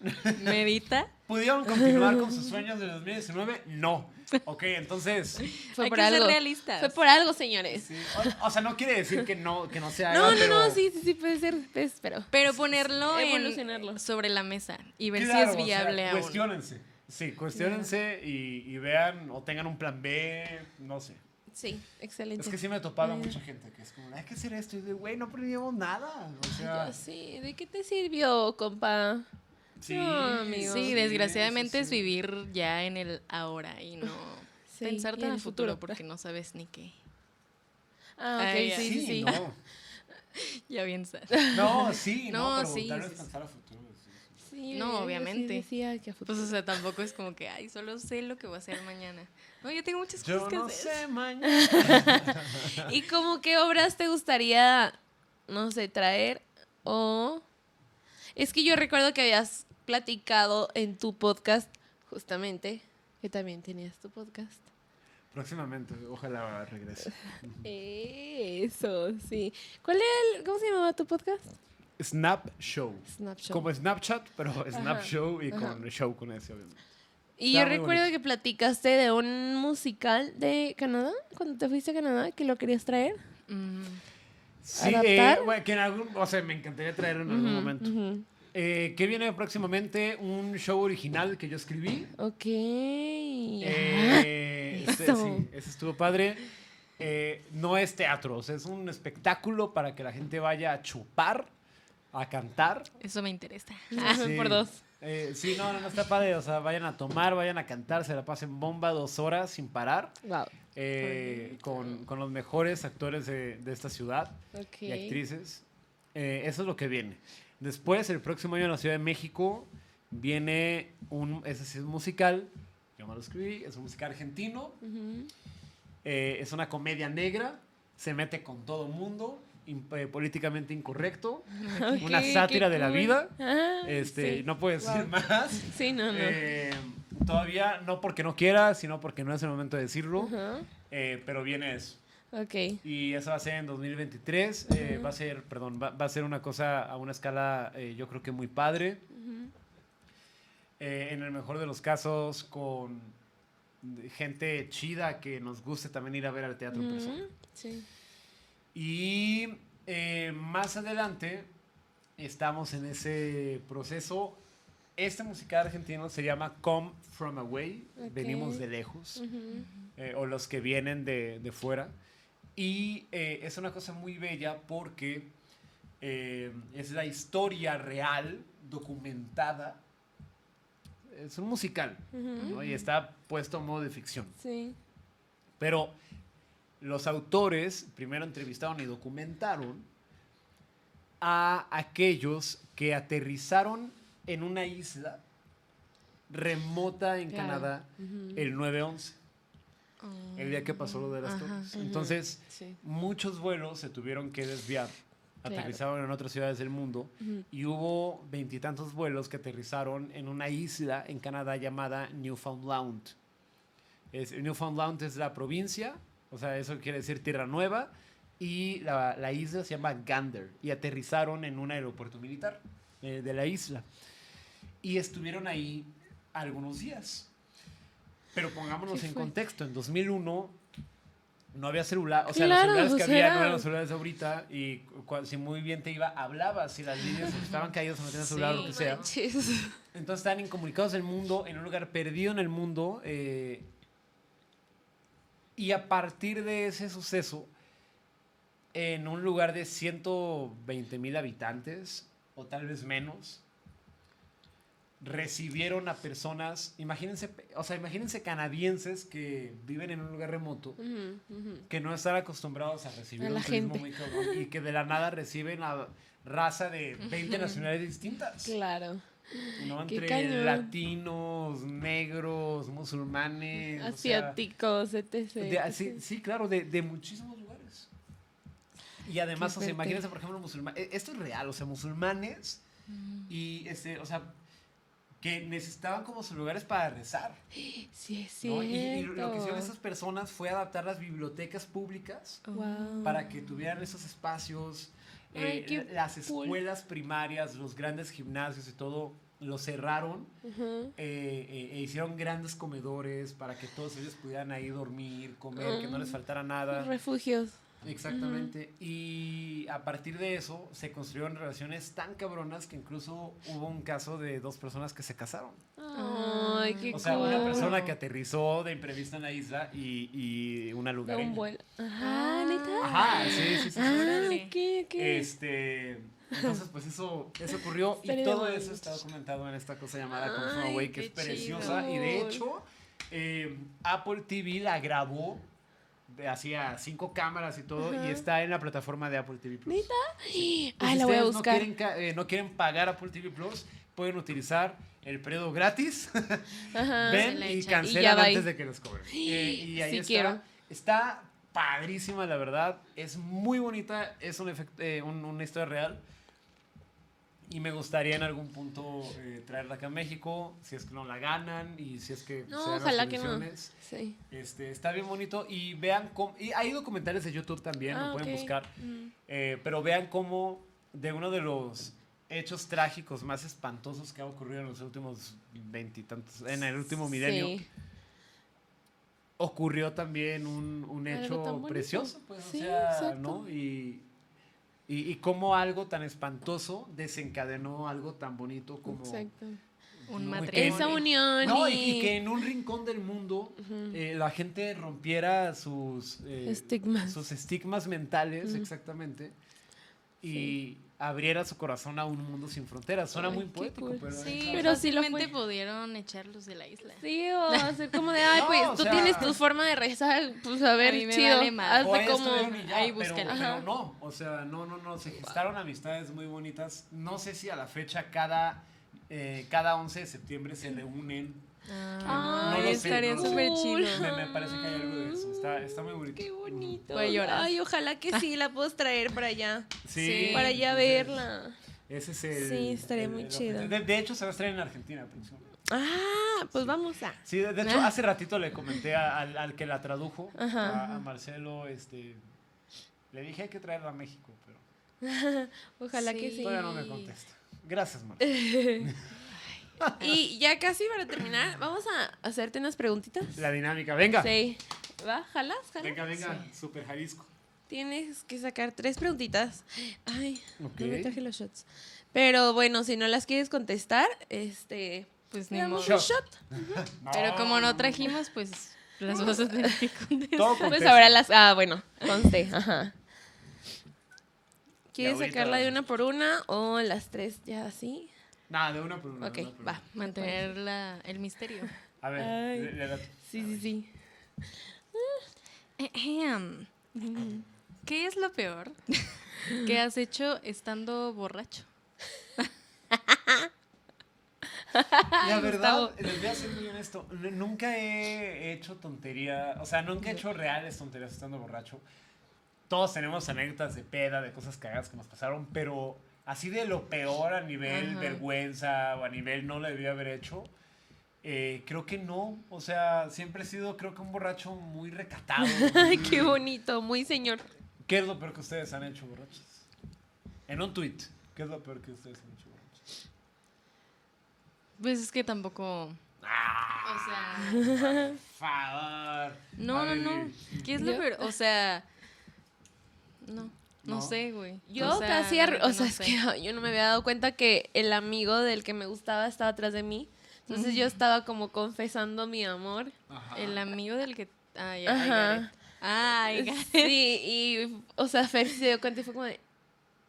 Medita. ¿Pudieron continuar con sus sueños del 2019? No. Ok, entonces. Fue Hay por que ser algo. realistas. Fue por algo, señores. sí, o, o sea, no quiere decir que no, que no se haga. No, no, pero- no, sí, sí, sí, puede ser, pues, pero. Pero ponerlo en- Evolucionarlo. sobre la mesa y ver Claro, si es o sea, viable aún. Cuestiónense. Sí, cuestiónense y, y vean o tengan un plan B, no sé. Sí, excelente. Es que sí me he topado a Eh. mucha gente que es como, hay que hacer esto. Y de, güey, no aprendimos nada. O sea, sé, ¿de qué te sirvió, compa? Sí. No, amigo. Sí, desgraciadamente sí, es sí. vivir ya en el ahora y no Sí, pensar tan en al el futuro, futuro. porque no sabes ni qué. Ah, ok, Ay, sí, sí, sí. No, Ya bien sad. no, sí, no, No, pero sí, pensar a futuro. sí, No, yo sí obviamente. decía que a Pues, o sea, tampoco es como que, ay, solo sé lo que voy a hacer mañana. No, yo tengo muchas Yo cosas que no hacer. sé mañana. ¿Y como qué obras te gustaría, no sé, traer? O. Es que yo recuerdo que habías platicado en tu podcast, justamente, que también tenías tu podcast. Próximamente, ojalá regrese. Eso, sí. ¿Cuál era el, ¿Cómo se llamaba tu podcast? Snap Show. Snapchat. Como Snapchat, pero Snap Ajá, Show y ajá. con show con ese, obviamente. Y yo Está recuerdo bonito. que platicaste de un musical de Canadá, cuando te fuiste a Canadá, que lo querías traer. Mm, Sí, ¿Adaptar? eh, bueno, que en algún, o sea, me encantaría traerlo en algún momento. Eh, que viene próximamente un show original que yo escribí. Ok. Eh, este, Eso. sí, ese estuvo padre. Eh, no es teatro, o sea, es un espectáculo para que la gente vaya a chupar, a cantar. eso me interesa. Sí. Por dos. Eh, sí, no, no, no está padre. O sea, vayan a tomar, vayan a cantar, se la pasen bomba dos horas sin parar. Wow. eh, con, con los mejores actores de, de esta ciudad Ok. y actrices. Eh, eso es lo que viene. Después, el próximo año en la Ciudad de México, viene un. Ese sí es musical. Yo me lo escribí. Es un musical argentino. Eh, es una comedia negra. Se mete con todo mundo. in- eh, políticamente incorrecto. Una sátira de la vida. Ah, Este, sí. No puedo decir Wow. más. Sí, no, no. Eh, todavía no porque no quiera, sino porque no es el momento de decirlo. Eh, pero viene eso. Ok. Y eso va a ser en 2023. eh, Ujú. Va a ser, perdón, va, va a ser una cosa a una escala, eh, yo creo que muy padre. Eh, en el mejor de los casos, con gente chida que nos guste también ir a ver al teatro en persona. Sí. Y eh, más adelante estamos en ese proceso. Este musical argentino se llama Come From Away, venimos de lejos, eh, o los que vienen de, de fuera. Y eh, es una cosa muy bella porque eh, es la historia real, documentada. Es un musical. Y está puesto a modo de ficción. Sí. Pero los autores primero entrevistaron y documentaron a aquellos que aterrizaron en una isla remota en Claro. Canadá el 9-11, el día que pasó lo de las Ajá. torres. Entonces, Sí. muchos vuelos se tuvieron que desviar. Claro. Aterrizaron en otras ciudades del mundo Ujú. y hubo veintitantos vuelos que aterrizaron en una isla en Canadá llamada Newfoundland. Es, Newfoundland es la provincia, o sea, eso quiere decir tierra nueva, y la, la isla se llama Gander, y aterrizaron en un aeropuerto militar eh, de la isla. Y estuvieron ahí algunos días. Pero pongámonos ¿Qué en fue? contexto, en 2001 no había celular, o sea, Claro, los celulares que sea, había no eran los celulares de ahorita y cu- si muy bien te iba, hablabas, si las líneas estaban caídas o no tenías celular o lo que Sí, sea. Manches. Entonces estaban incomunicados del mundo, en un lugar perdido en el mundo. eh, y a partir de ese suceso, en un lugar de 120 mil habitantes, o tal vez menos, recibieron a personas, imagínense, o sea, imagínense canadienses que viven en un lugar remoto, que no están acostumbrados a recibir A un turismo gente. muy cabrón, y que de la nada reciben a raza de 20 nacionalidades distintas. Claro. ¿no? Entre cañón. latinos, negros, musulmanes. o sea, Asiáticos, etc. de- ah, sí, sí, claro, de, de muchísimos lugares. Y además, Qué o sea, fuerte. imagínense, por ejemplo, musulmanes. Esto es real, o sea, musulmanes y, este, o sea, que necesitaban como sus lugares para rezar. Sí, es ¿no? cierto. Y, y lo que hicieron esas personas fue adaptar las bibliotecas públicas Wow. para que tuvieran esos espacios. Ay, eh, qué las cool. escuelas primarias, los grandes gimnasios y todo, lo cerraron eh, eh, e hicieron grandes comedores para que todos ellos pudieran ahí dormir, comer, que no les Mm. faltara nada. Refugios. Exactamente. Y a partir de eso se construyeron relaciones tan cabronas que incluso hubo un caso de dos personas que se casaron. Ay, qué O sea, una persona que aterrizó de imprevisto en la isla y, y una lugareña. un vuelo. Ajá, neta. Ajá, sí, sí, sí. sí. Ah, Órale. ok, ok. Este, entonces, pues eso, eso ocurrió y todo eso está documentado en esta cosa llamada Ay, Away, que es preciosa. chido. Y de hecho, eh, Apple TV la grabó hacía cinco cámaras y todo, Ajá. y está en la plataforma de Apple TV Plus. ¿Neta? Y Ay, la voy a buscar. No quieren, eh, no quieren pagar Apple TV Plus, pueden utilizar el periodo gratis, Ajá. ven y. Y cancelan va antes de que les cobren. Eh, y ahí Sí está. quiero. Está padrísima, la verdad. Es muy bonita. Es un efect- eh, un- una historia real. Y me gustaría en algún punto eh, traerla acá a México, si es que no la ganan y si es que No, se dan las ojalá que no. condiciones. Sí. Este, está bien bonito y vean cómo... Y hay documentales de YouTube también, Ah, lo pueden ok. buscar. Mm. Eh, pero vean cómo de uno de los hechos trágicos más espantosos que ha ocurrido en los últimos veintitantos, en el último milenio, Sí. ocurrió también un, un hecho precioso, pues, Sí, o sea, exacto. ¿no? Y, y, y cómo algo tan espantoso desencadenó algo tan bonito como... Exacto. Un matrimonio. Esa unión No, y, que en un rincón del mundo eh, la gente rompiera sus... eh, estigmas. sus estigmas mentales, exactamente, y abriera su corazón a un mundo sin fronteras. Suena Ay, muy poético, cool. pero... Sí, Pero sí lo fácilmente fue. pudieron echarlos de la isla. Sí, o hacer como de, ay, No, pues tú sea- tienes tu forma de rezar, pues a ver, mí me chido. vale Hazte como. ya, ahí pero, pero no, o sea, no, no, no, se gestaron amistades muy bonitas. No sé si a la fecha cada, eh, cada 11 de septiembre se reúnen. Ah, No estaría no sé. súper Cool. chido. Me, me parece que hay algo de eso. Está, está muy bonito. Qué bonito. Voy a llorar. Ay, ojalá que sí la puedas traer para allá. Sí. Sí. Para allá entonces, verla. Ese es el. Sí, estaría el- muy el chido. De, de hecho, se va a estrenar en Argentina próximamente. Ah, pues vamos a. Sí, de, de hecho, Ah. hace ratito le comenté a- al, al que la tradujo, a, Marcelo, este. Le dije hay que traerla a México, pero Ojalá que Sí. sí. todavía no me contesta. Gracias, Marcelo. Y ya casi para terminar, vamos a hacerte unas preguntitas. La dinámica, venga. Sí. ¿Va? ¿Jalas? ¿Jalas? Venga, venga, super Jalisco. Tienes que sacar tres preguntitas. Ay, Ok. no me traje los shots. Pero bueno, si no las quieres contestar, este. Pues ni modo. un shot. Pero como no trajimos, pues las vas a tener que contestar. Pues ahora las. Ah, bueno, conste. Ajá. ¿Quieres sacarla de una por una o las tres ya así? Nada, de una por una. Ok, de una por va. Mantener la- el misterio. A ver, Ay. le- le Sí, sí, sí. Ejem. ¿Qué es lo peor que has hecho estando borracho? La verdad, les voy a ser muy honesto. Nunca he hecho tontería, o sea, nunca he hecho reales tonterías estando borracho. Todos tenemos anécdotas de peda, de cosas cagadas que nos pasaron, pero así de lo peor a nivel Ajá. vergüenza o a nivel no lo debía haber hecho, eh, creo que no. O sea, siempre he sido, creo que un borracho muy recatado. Ay, qué bonito, muy señor. ¿Qué es lo peor que ustedes han hecho borrachos? En un tweet, ¿qué es lo peor que ustedes han hecho borrachos? Pues es que tampoco O sea, Por favor. no, no, no. ¿Qué es lo peor? O sea, no, no, No. sé, güey. Yo O sea, casi, o sea, no es sé. que ay, yo no me había dado cuenta que el amigo del que me gustaba estaba atrás de mí. Entonces yo estaba como confesando mi amor. Ajá. El amigo del que... Ah, ya. Ah, got it. Sí, y, o sea, Fer se dio cuenta y fue como de,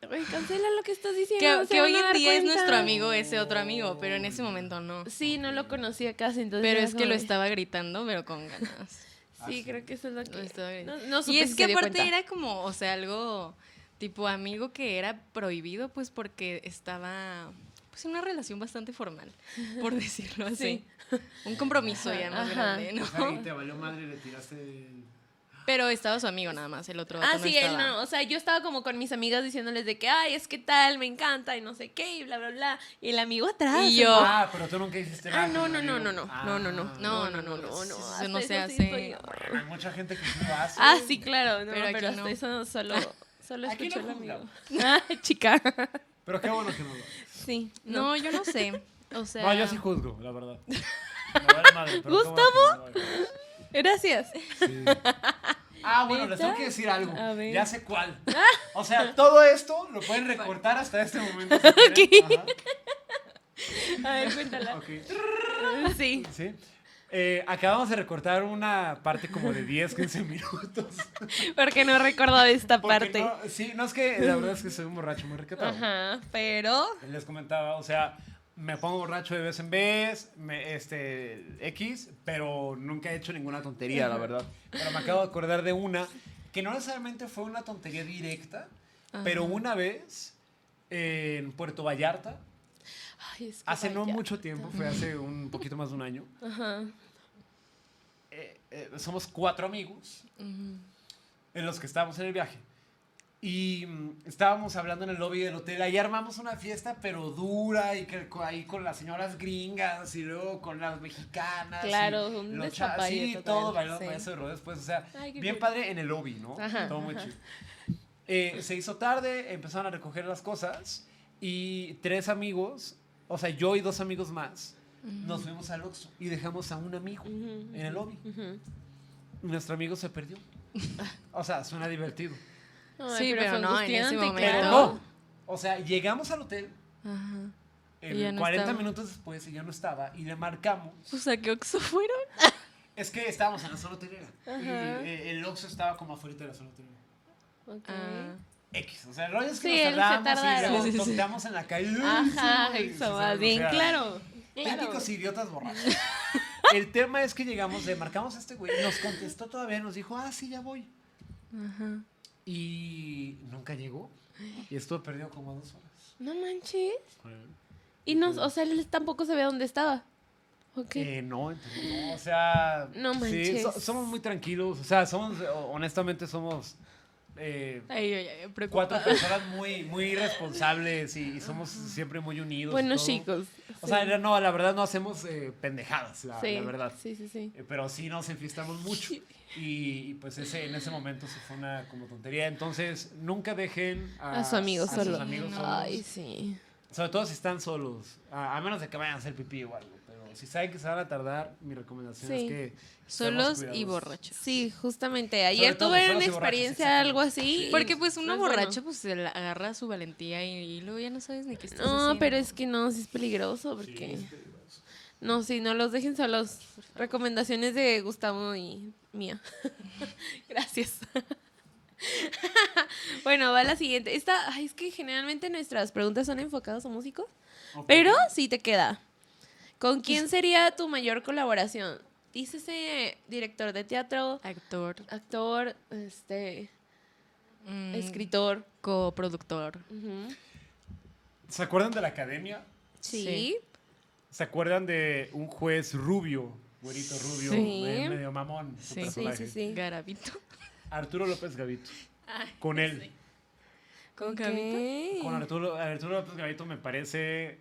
"Güey, cancela lo que estás diciendo. Que, hoy en día es cuenta". nuestro amigo ese otro amigo, pero en ese momento no. Sí, no lo conocía casi, entonces. Pero es que lo estaba gritando, pero con ganas. Sí, creo que eso es lo que. Lo estaba no, gritando. no supe y es si que aparte cuenta. era como, o sea, algo tipo amigo que era prohibido, pues porque estaba pues en una relación bastante formal, por decirlo así. Un compromiso ya más Ajá. grande, ¿no? O sea, y te valió madre y le tiraste. el- Pero estaba su amigo nada más, el otro Ah, no sí, él no. O sea, yo estaba como con mis amigas diciéndoles de que, ay, es que tal, me encanta y no sé qué, y bla, bla, bla. Y el amigo atrás. Y yo- Ah, pero tú nunca hiciste nada. Ah, no, no, no, no, no, Ah. no, no, no, No, no, no, no, eso no, no se sí hace. Hay mucha gente que sí lo hace. Ah, sí, claro, no, Pero pero, aquí hasta no. eso solo, solo Aquí escucho no el amigo. Ah, chica. Pero qué bueno que no lo haces. Sí, No, yo no sé. O sea, No, yo sí juzgo, la verdad. Me vale madre, pero bueno hagas. Gracias. Sí. Ah, bueno, les tengo que decir algo. A ver. Ya sé cuál. O sea, todo esto lo pueden recortar hasta este momento. si. A ver, cuéntala. Ajá, ok. Sí. Sí. Eh, acabamos de recortar una parte como de 10, 15 minutos. Porque no recuerdo esta Porque parte. no- sí, no es que la verdad es que soy un borracho muy recatado. Ajá, pero. Les comentaba, o sea, me pongo borracho de vez en vez, me, este, X, pero nunca he hecho ninguna tontería, la verdad. Pero me acabo de acordar de una que no necesariamente fue una tontería directa, pero una vez en Puerto Vallarta, Ay, es que hace no mucho tiempo, fue hace un poquito más de un año, Ajá. eh, eh, somos cuatro amigos en los que estábamos en el viaje. Y mm, estábamos hablando en el lobby del hotel. Ahí armamos una fiesta, pero dura. Y que, ahí con las señoras gringas. Y luego con las mexicanas. Claro, y un los Sí, total, todo bailando sí. payaso de después. O sea, Ay, bien cool. padre en el lobby, ¿no? Ajá, todo muy chido. Eh, se hizo tarde, empezaron a recoger las cosas. Y tres amigos, o sea, yo y dos amigos más, nos fuimos al Oxxo y dejamos a un amigo Ujú, en el lobby. Nuestro amigo se perdió. O sea, suena divertido. Ay, Sí, pero fue no, en ese momento. Pero no. O sea, llegamos al hotel Ajá. Y ya no 40 estaba. minutos después y ya no estaba. Y le marcamos. O sea, ¿qué Oxxo fueron? Es que estábamos en la zona hotelera. Y eh, el Oxxo estaba como afuera de la zona hotelera. Ok. Ah. X. O sea, el rollo es que Sí, nos tardamos y luego Sí, sí, sí. en la calle. Ajá, Sí, eso sí, va o bien, sea, claro. claro. Típicos idiotas borrachos. El tema es que llegamos, le marcamos a este güey, nos contestó todavía, nos dijo, ah, sí, ya voy. Ajá. Y nunca llegó. Y estuvo perdido como dos horas. No manches. Y no, o sea, él tampoco sabía dónde estaba. Ok. Eh, no, entonces, no, o sea. No sí, manches. so- somos muy tranquilos. O sea, somos, honestamente, somos eh, Ay, me cuatro personas muy, muy responsables y, y somos siempre muy unidos. Buenos chicos. O sí. sea, no, la verdad no hacemos eh, pendejadas, la, sí, la verdad. Sí, sí, sí. Eh, Pero sí nos enfiestamos mucho. Y, y, pues ese, en ese momento se fue una como tontería. Entonces, nunca dejen a, A su amigo a sus amigos no. solos. Ay, sí. Sobre todo si están solos. A, a menos de que vayan a hacer pipí o algo. Si saben que se van a tardar, mi recomendación Sí. es que. Solos y borrachos. Sí, justamente. Ayer tuve una experiencia algo así. Porque pues no uno bueno. borracho pues se agarra su valentía y, y luego ya no sabes ni qué estás No, haciendo. pero es que no, sí es peligroso Sí, porque... es peligroso. No, sí, no los dejen solos. Recomendaciones de Gustavo y mía. Gracias. bueno, va la siguiente. Esta, ay, es que generalmente nuestras preguntas son enfocadas a músicos, pero sí te queda. ¿Con quién sería tu mayor colaboración? Dícese director de teatro, Actor, actor, este, mm, escritor. coproductor. Ujú. ¿Se acuerdan de la academia? Sí. Sí. ¿Se acuerdan de un juez rubio? Güerito rubio, Sí. eh, medio mamón. su Sí. Sí, personaje? sí, sí. Garabito. Arturo López Gavito. Con él. ¿Con. Gavito? Con Arturo, Arturo López Gavito me parece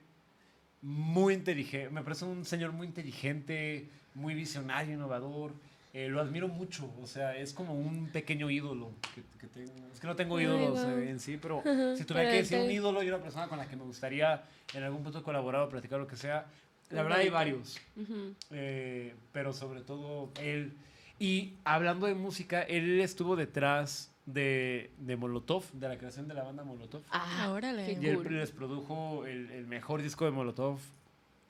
muy inteligente. Me parece un señor muy inteligente, muy visionario, innovador. Eh, lo admiro mucho. O sea, es como un pequeño ídolo que, que tengo. Es que no tengo ídolos eh, en sí, pero si tuviera que decir un ídolo y una persona con la que me gustaría en algún punto colaborar o platicar lo que sea, La verdad hay varios. Ujú. Eh, pero sobre todo él. Y hablando de música, él estuvo detrás de, de Molotov, de la creación de la banda Molotov. Ah, Órale. qué y él cool. les produjo el, el mejor disco de Molotov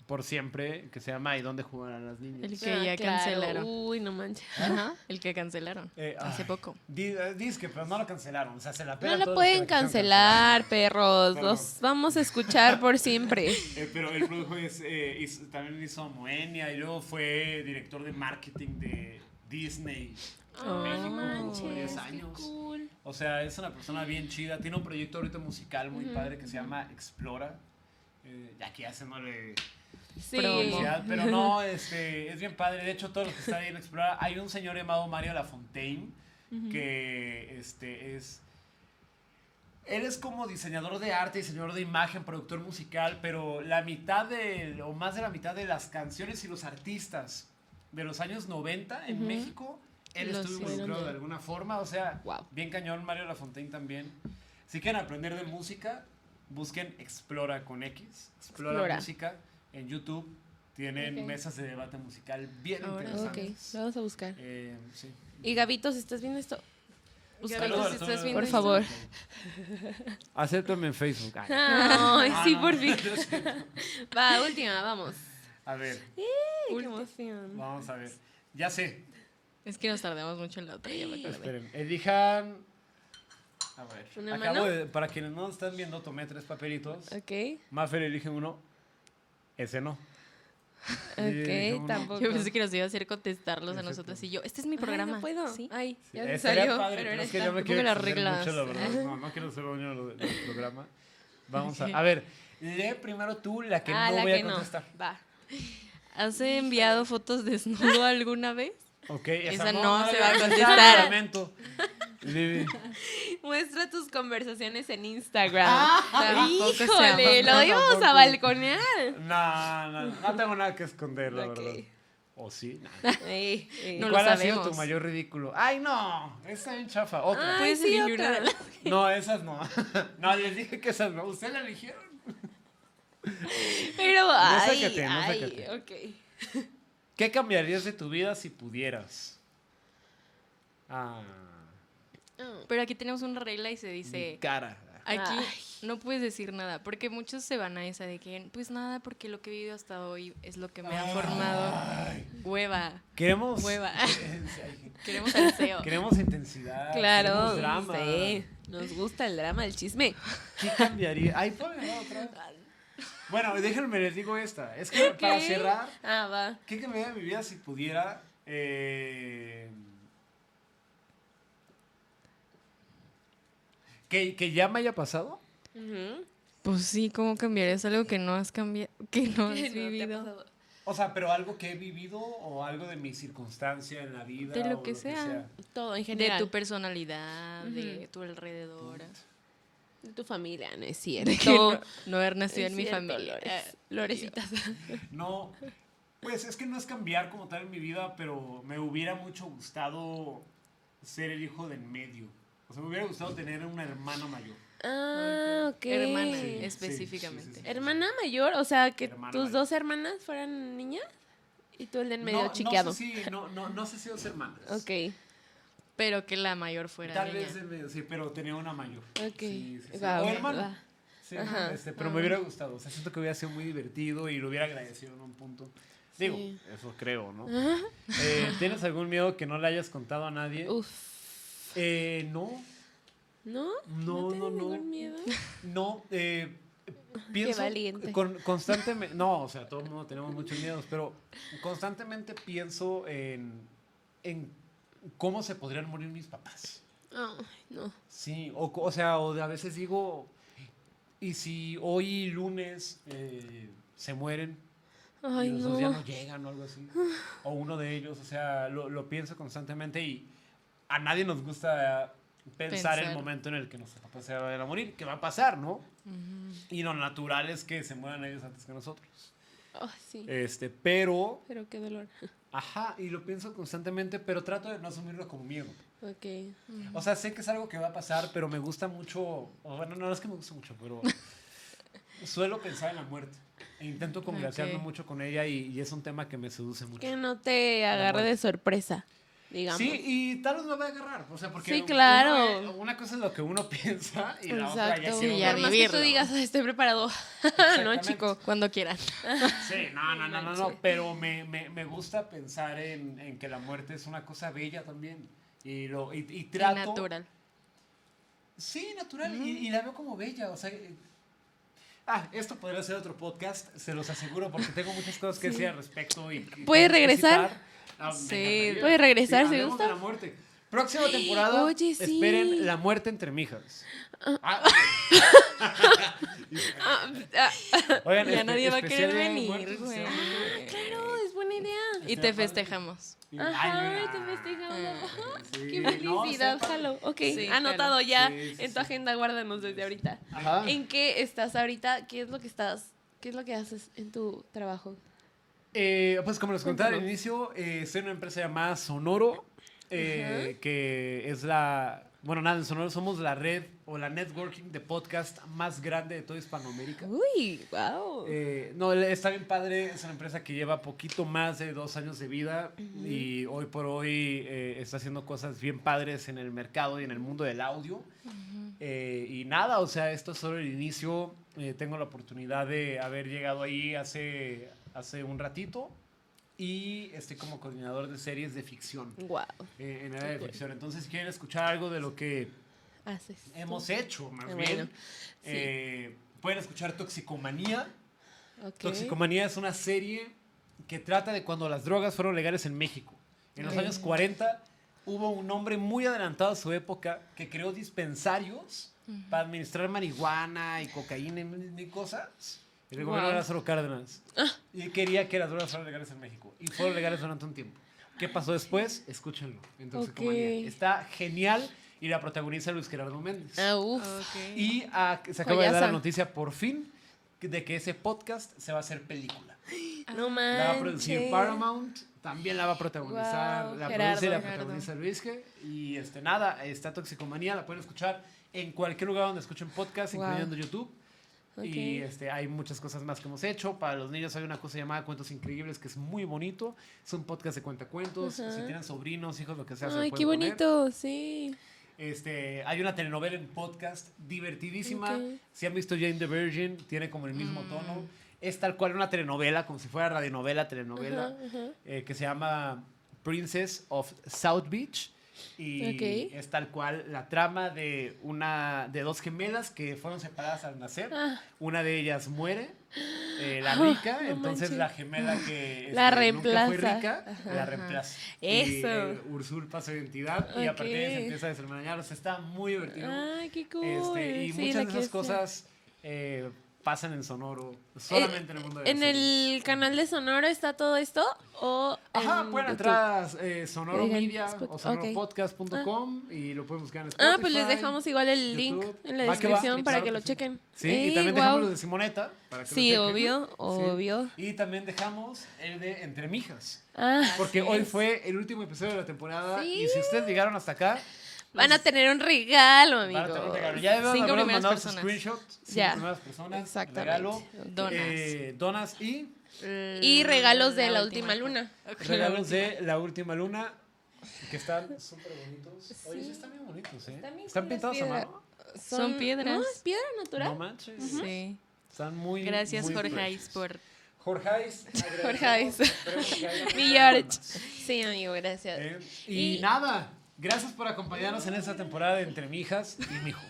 por siempre, que se llama ¿Y dónde jugarán las niñas? El que Ah, ya claro. cancelaron. Uy, no manches. Ajá, el que cancelaron. Eh, Hace ay, poco. di- eh, Disque, pero no lo cancelaron. O sea, se la No los pueden que cancelar, perros. Perdón. Los vamos a escuchar por siempre. Eh, pero él produjo, es, eh, hizo- también hizo Moenia y luego fue director de marketing de Disney. Oh. México, manches. por 10 qué años. cool. O sea, es una persona bien chida. Tiene un proyecto ahorita musical muy padre que se llama Explora. Eh, ya que haciéndole Sí. Pero no, este, es bien padre. De hecho, todos los que están ahí en Explora, hay un señor llamado Mario Lafontaine que este, es. Él es como diseñador de arte, diseñador de imagen, productor musical, pero la mitad de, o más de la mitad de las canciones y los artistas de los años 90 en. México, él Los estuvo involucrado de- alguna forma. O sea, Wow. bien cañón Mario Lafontaine también. Si quieren aprender de música, busquen Explora con X, Explora, Explora. Música en YouTube. Tienen Ok. mesas de debate musical bien Ahora. Ok, interesantes. lo vamos a buscar. Eh, sí. Y Gabito, si estás viendo esto, Gabito, Saludos si estás viendo Por favor. Acéptame en Facebook. Ay, sí, por fin. Va, última, vamos. A ver, Ay, qué emoción. vamos a ver. Ya sé. Es que nos tardamos mucho en la otra, ya me acordé. Esperen. Elijan. A ver. ¿Una acabo mano? de- para quienes no están viendo, tomé tres papelitos. Ok, Maffer elige uno. Ese no. Ok, tampoco. Yo pensé que nos iba a hacer contestarlos a Exacto. nosotros y yo, este es mi Ay, programa. no puedo. ¿Sí? Ay, Sí, ya se estaría salió. padre, pero pero es que yo me quiero las reglas. mucho, la verdad. No, no quiero ser dueño del del programa. Vamos a... A ver, lee primero tú la que Ah, no la voy que a no. contestar. Va. ¿Has enviado fotos desnudo alguna vez? Ok, Esa no se va a contestar. Muestra tus conversaciones en Instagram. Se Híjole, lo íbamos a balconear. No, no, no tengo nada que esconder, la verdad. ¿O sí? Nah. Ey, ey. No lo ¿Cuál ha sido tu mayor ridículo? ¡Ay, no! Esa bien chafa. Otra. Ay, sí, otra. No, esas no. No, les dije que esas no. ¿Ustedes la eligieron? Pero, ay, sácate, no ay, sácate. ok. ¿Qué cambiarías de tu vida si pudieras? Ah. Pero aquí tenemos una regla y se mi dice, cara. aquí Ay. no puedes decir nada, porque muchos se van a esa de que, pues nada, porque lo que he vivido hasta hoy es lo que me ha formado. Ay. Hueva, Queremos. hueva. Queremos deseo. Queremos intensidad. Claro, Queremos drama. sí. Nos gusta el drama, el chisme. ¿Qué cambiaría? Ay, ponme otra. Bueno, déjenme les digo esta. Es que para cerrar, Ah, va. ¿qué cambiaría mi vida si pudiera? Eh, ¿Que, ¿Que ya me haya pasado? Pues sí, ¿cómo cambiarías algo que no has cambiado, que no has ¿Qué no te ha vivido? O sea, pero algo que he vivido o algo de mi circunstancia en la vida. De lo o que sea. Todo en De general. tu personalidad, de tu alrededor. De tu familia, no es cierto. no, no haber nacido en mi cierto, familia. Lores. Eh, Loresitas. No, pues es que no es cambiar como tal en mi vida, pero me hubiera mucho gustado ser el hijo del medio. O sea, me hubiera gustado tener una hermana mayor. Ah, ok. Hermana, Sí, específicamente. sí, sí, sí. Hermana mayor, o sea, que Hermana tus mayor. dos hermanas fueran niñas y tú el del medio no, chiqueado. No sé si, no, no, no sé si dos hermanas. Ok, Pero que la mayor fuera Tal niña. vez sí, pero tenía una mayor. ok. Sí, sí, sí. O hermano. va. Sí, este, pero me hubiera gustado. O sea, siento que hubiera sido muy divertido y lo hubiera agradecido en un punto. Digo, Sí. eso creo, ¿no? Eh, ¿Tienes algún miedo que no le hayas contado a nadie? Uf. Eh, no, ¿No? no, no, no. ningún miedo? No, eh, pienso valiente. con- constantemente, no, o sea, todo el mundo tenemos muchos miedos, pero constantemente pienso en, en cómo se podrían morir mis papás. Ay, no. Sí, o, o sea, o de a veces digo, ¿y si hoy lunes eh, se mueren Ay, y los dos ya no. llegan o algo así? O uno de ellos, o sea, lo, lo pienso constantemente y a nadie nos gusta pensar, el momento en el que nuestros papás se vayan a morir, que va a pasar, ¿no? Y lo natural es que se mueran ellos antes que nosotros. Ay, sí. Este, pero, Pero qué dolor. Ajá, y lo pienso constantemente, pero trato de no asumirlo como miedo. Ok. O sea, sé que es algo que va a pasar, pero me gusta mucho, bueno, no es que me guste mucho, pero suelo pensar en la muerte. E intento congraciarme mucho con ella y, y es un tema que me seduce mucho. Que no te agarre de sorpresa, digamos. Sí, y tal vez me va a agarrar. O sea, porque Sí, uno- claro. una cosa es lo que uno piensa y la otra ya Exacto. que Sí, uno- ya Por más que tú digas, "Ay, estoy preparado. no, chico. Cuando quieran. Sí, no, no, no, no, no, pero me, me, me gusta pensar en, en que la muerte es una cosa bella también. Y, lo, y, y Y trato... natural. Sí, natural, y, y la veo como bella, o sea... eh, Ah, esto podría ser otro podcast, se los aseguro, porque tengo muchas cosas que decir al respecto. Y, y ¿Puede cosas que regresar? Ah, Sí. ¿Puede regresar, Sí, si gusta? de la muerte. Próxima temporada, Oye, sí. esperen La muerte entre mijas. Ah, Ah, ah, Oigan, Ya nadie va a querer venir, güey. claro, es buena idea. Y te festejamos. Ajá, te festejamos. Sí, Qué no, felicidad, padre. jalo. Ok, Sí, anotado ya Sí, en tu agenda, guárdanos desde ahorita. Ajá. ¿En qué estás ahorita? ¿Qué es lo que estás? ¿Qué es lo que haces en tu trabajo? Eh, pues como les contaba al inicio, eh, en una empresa llamada Sonoro, eh, que es la... Bueno, nada, en Sonoro somos la red o la networking de podcast más grande de toda Hispanoamérica. Uy, wow. Eh, no, está bien padre, es una empresa que lleva poquito más de dos años de vida y hoy por hoy está haciendo cosas bien padres en el mercado y en el mundo del audio. Y nada, o sea, esto es solo el inicio. Tengo la oportunidad de haber llegado ahí hace, hace un ratito y estoy como coordinador de series de ficción, wow. eh, en área de ficción. Entonces, si quieren escuchar algo de lo que Haces. hemos hecho, más Ah, bien, bueno, sí. eh, pueden escuchar Toxicomanía. Ok. Toxicomanía es una serie que trata de cuando las drogas fueron legales en México. En los Ok. años 40 hubo un hombre muy adelantado a su época que creó dispensarios para administrar marihuana y cocaína y mil mil cosas. El Wow. Lázaro Cárdenas. Y él quería que las drogas fueran legales en México. Y fueron legales durante un tiempo. ¿Qué pasó después? Escúchenlo. en Toxicomanía. Ok. Está genial y la protagoniza Luis Gerardo Méndez. Ah, uf. Ok. Y ah, se acaba de dar la noticia por fin de que ese podcast se va a hacer película. No La va a manches. producir Paramount, también la va a protagonizar, Guau, la Gerardo. produce y la Gerardo. protagoniza Luis G. Y este, nada, está Toxicomanía, la pueden escuchar en cualquier lugar donde escuchen podcast, Guau. incluyendo YouTube. Y este, hay muchas cosas más que hemos hecho. Para los niños hay una cosa llamada Cuentos Increíbles que es muy bonito. Es un podcast de cuentacuentos. Ajá. Si tienen sobrinos, hijos, lo que sea, Ay, qué poner. bonito, sí. Este, hay una telenovela en podcast divertidísima. Si han visto Jane the Virgin, tiene como el mismo tono. Es tal cual una telenovela, como si fuera radionovela, telenovela, eh, que se llama Princess of South Beach. Y Ok. es tal cual la trama de una de dos gemelas que fueron separadas al nacer. Ah. Una de ellas muere, eh, la Ah, rica, no entonces manches. la gemela que La este, nunca fue rica, Ajá. la reemplaza. Eso. Y, eh, usurpa su identidad y a partir de ahí se empieza a deshermanar. O sea, está muy divertido. Ay, qué cool. Este, y Sí, muchas de esas cosas eh, pasan en Sonoro, solamente en el mundo de Eh, ¿En el canal de Sonoro está todo esto? ¿O Ajá, en pueden entrar a eh, Sonoro Media o sonoropodcast.com y lo pueden buscar en Spotify. Ah, pues les dejamos igual el link en la Va que va, descripción para claro que lo chequen. Sí, y también guau. dejamos los de Simoneta. Para que lo Sí, obvio, Sí. obvio. Y también dejamos el de Entre Mijas. Ah, Porque hoy es. fue el último episodio de la temporada. Sí. Y si ustedes llegaron hasta acá, van a tener un regalo, van a tener un amigo. regalo. Ya debemos Cinco haber primeras mandado personas. screenshot. Cinco Ya. primeras personas. Exactamente. Regalo. Donas. eh, donas y Y regalos de la última luna. Regalos la de la última luna. Que están súper bonitos. Oye, sí están bien bonitos, ¿eh? Están bien Están cool las pintados a mano. Son piedras. No, es piedra natural. No manches. Sí. Están muy. Gracias, muy Jorge, precious. por Jorgeis. Jorgeis. Que haya Mi. George. Sí, amigo, gracias. Eh, y, Y- nada, gracias por acompañarnos en esta temporada de Entre Mijas y Mijo.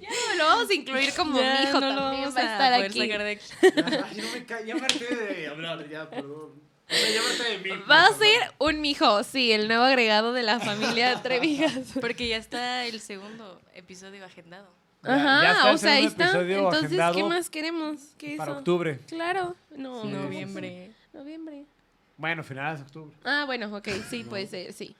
Ya no lo vamos a incluir como Ya, mi hijo no lo también vamos va a estar poder aquí. sacar de aquí. Ay, no me ca- ya me harté de hablar, ya, perdón. O sea, ya me harté de mí. Va a ser un mijo, sí, el nuevo agregado de la familia Trevijas. Porque ya está el segundo episodio agendado. Ya- ya Ajá, está o sea, ahí está. Entonces, ¿qué más queremos? ¿Qué Para eso? octubre. Claro, no. Sí. Noviembre. Noviembre. Bueno, finales de octubre. Ah, bueno, ok, sí, puede ser, sí.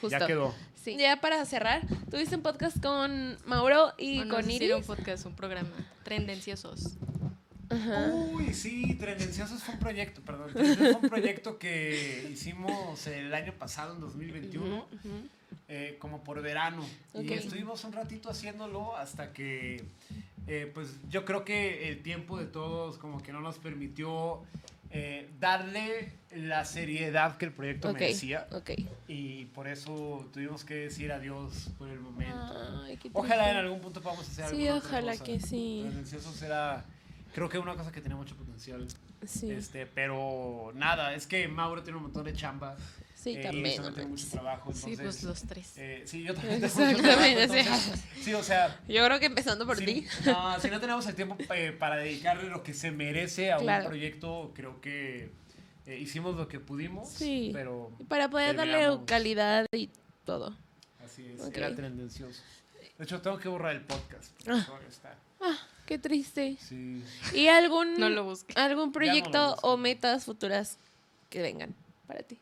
Justo. Ya quedó. Sí. Ya para cerrar, tuviste un podcast con Mauro y Bueno, con sí, Iris. un podcast, un programa. Tendenciosos. Ajá. Uy, sí, Tendenciosos fue un proyecto, perdón. Fue un proyecto que hicimos el año pasado, en 2021, Ujú, ujú. eh, como por verano. Y estuvimos un ratito haciéndolo hasta que eh, pues yo creo que el tiempo de todos como que no nos permitió eh, darle la seriedad que el proyecto merecía. Y por eso tuvimos que decir adiós por el momento. Ay, Ojalá en algún punto podamos hacer Sí, alguna otra ojalá cosa. que sí. Será, creo que una cosa que tenía mucho potencial. Sí, Este, pero nada, es que Mauro tiene un montón de chamba. Sí eh, también. No tiene mucho trabajo. Sí, Entonces, pues los tres. eh, sí, yo también tengo mucho Exactamente, trabajo, sí. entonces, sí, o sea, Yo creo que empezando por si, ti. No, si no tenemos el tiempo eh, para dedicarle lo que se merece a Claro. un proyecto, creo que eh, hicimos lo que pudimos. Sí. Pero Para poder darle calidad y todo. así es, Ok. era tendencioso. De hecho, tengo que borrar el podcast. Ah. está. Qué triste. Sí. ¿Y algún, No lo algún proyecto busque. o metas futuras que vengan para ti?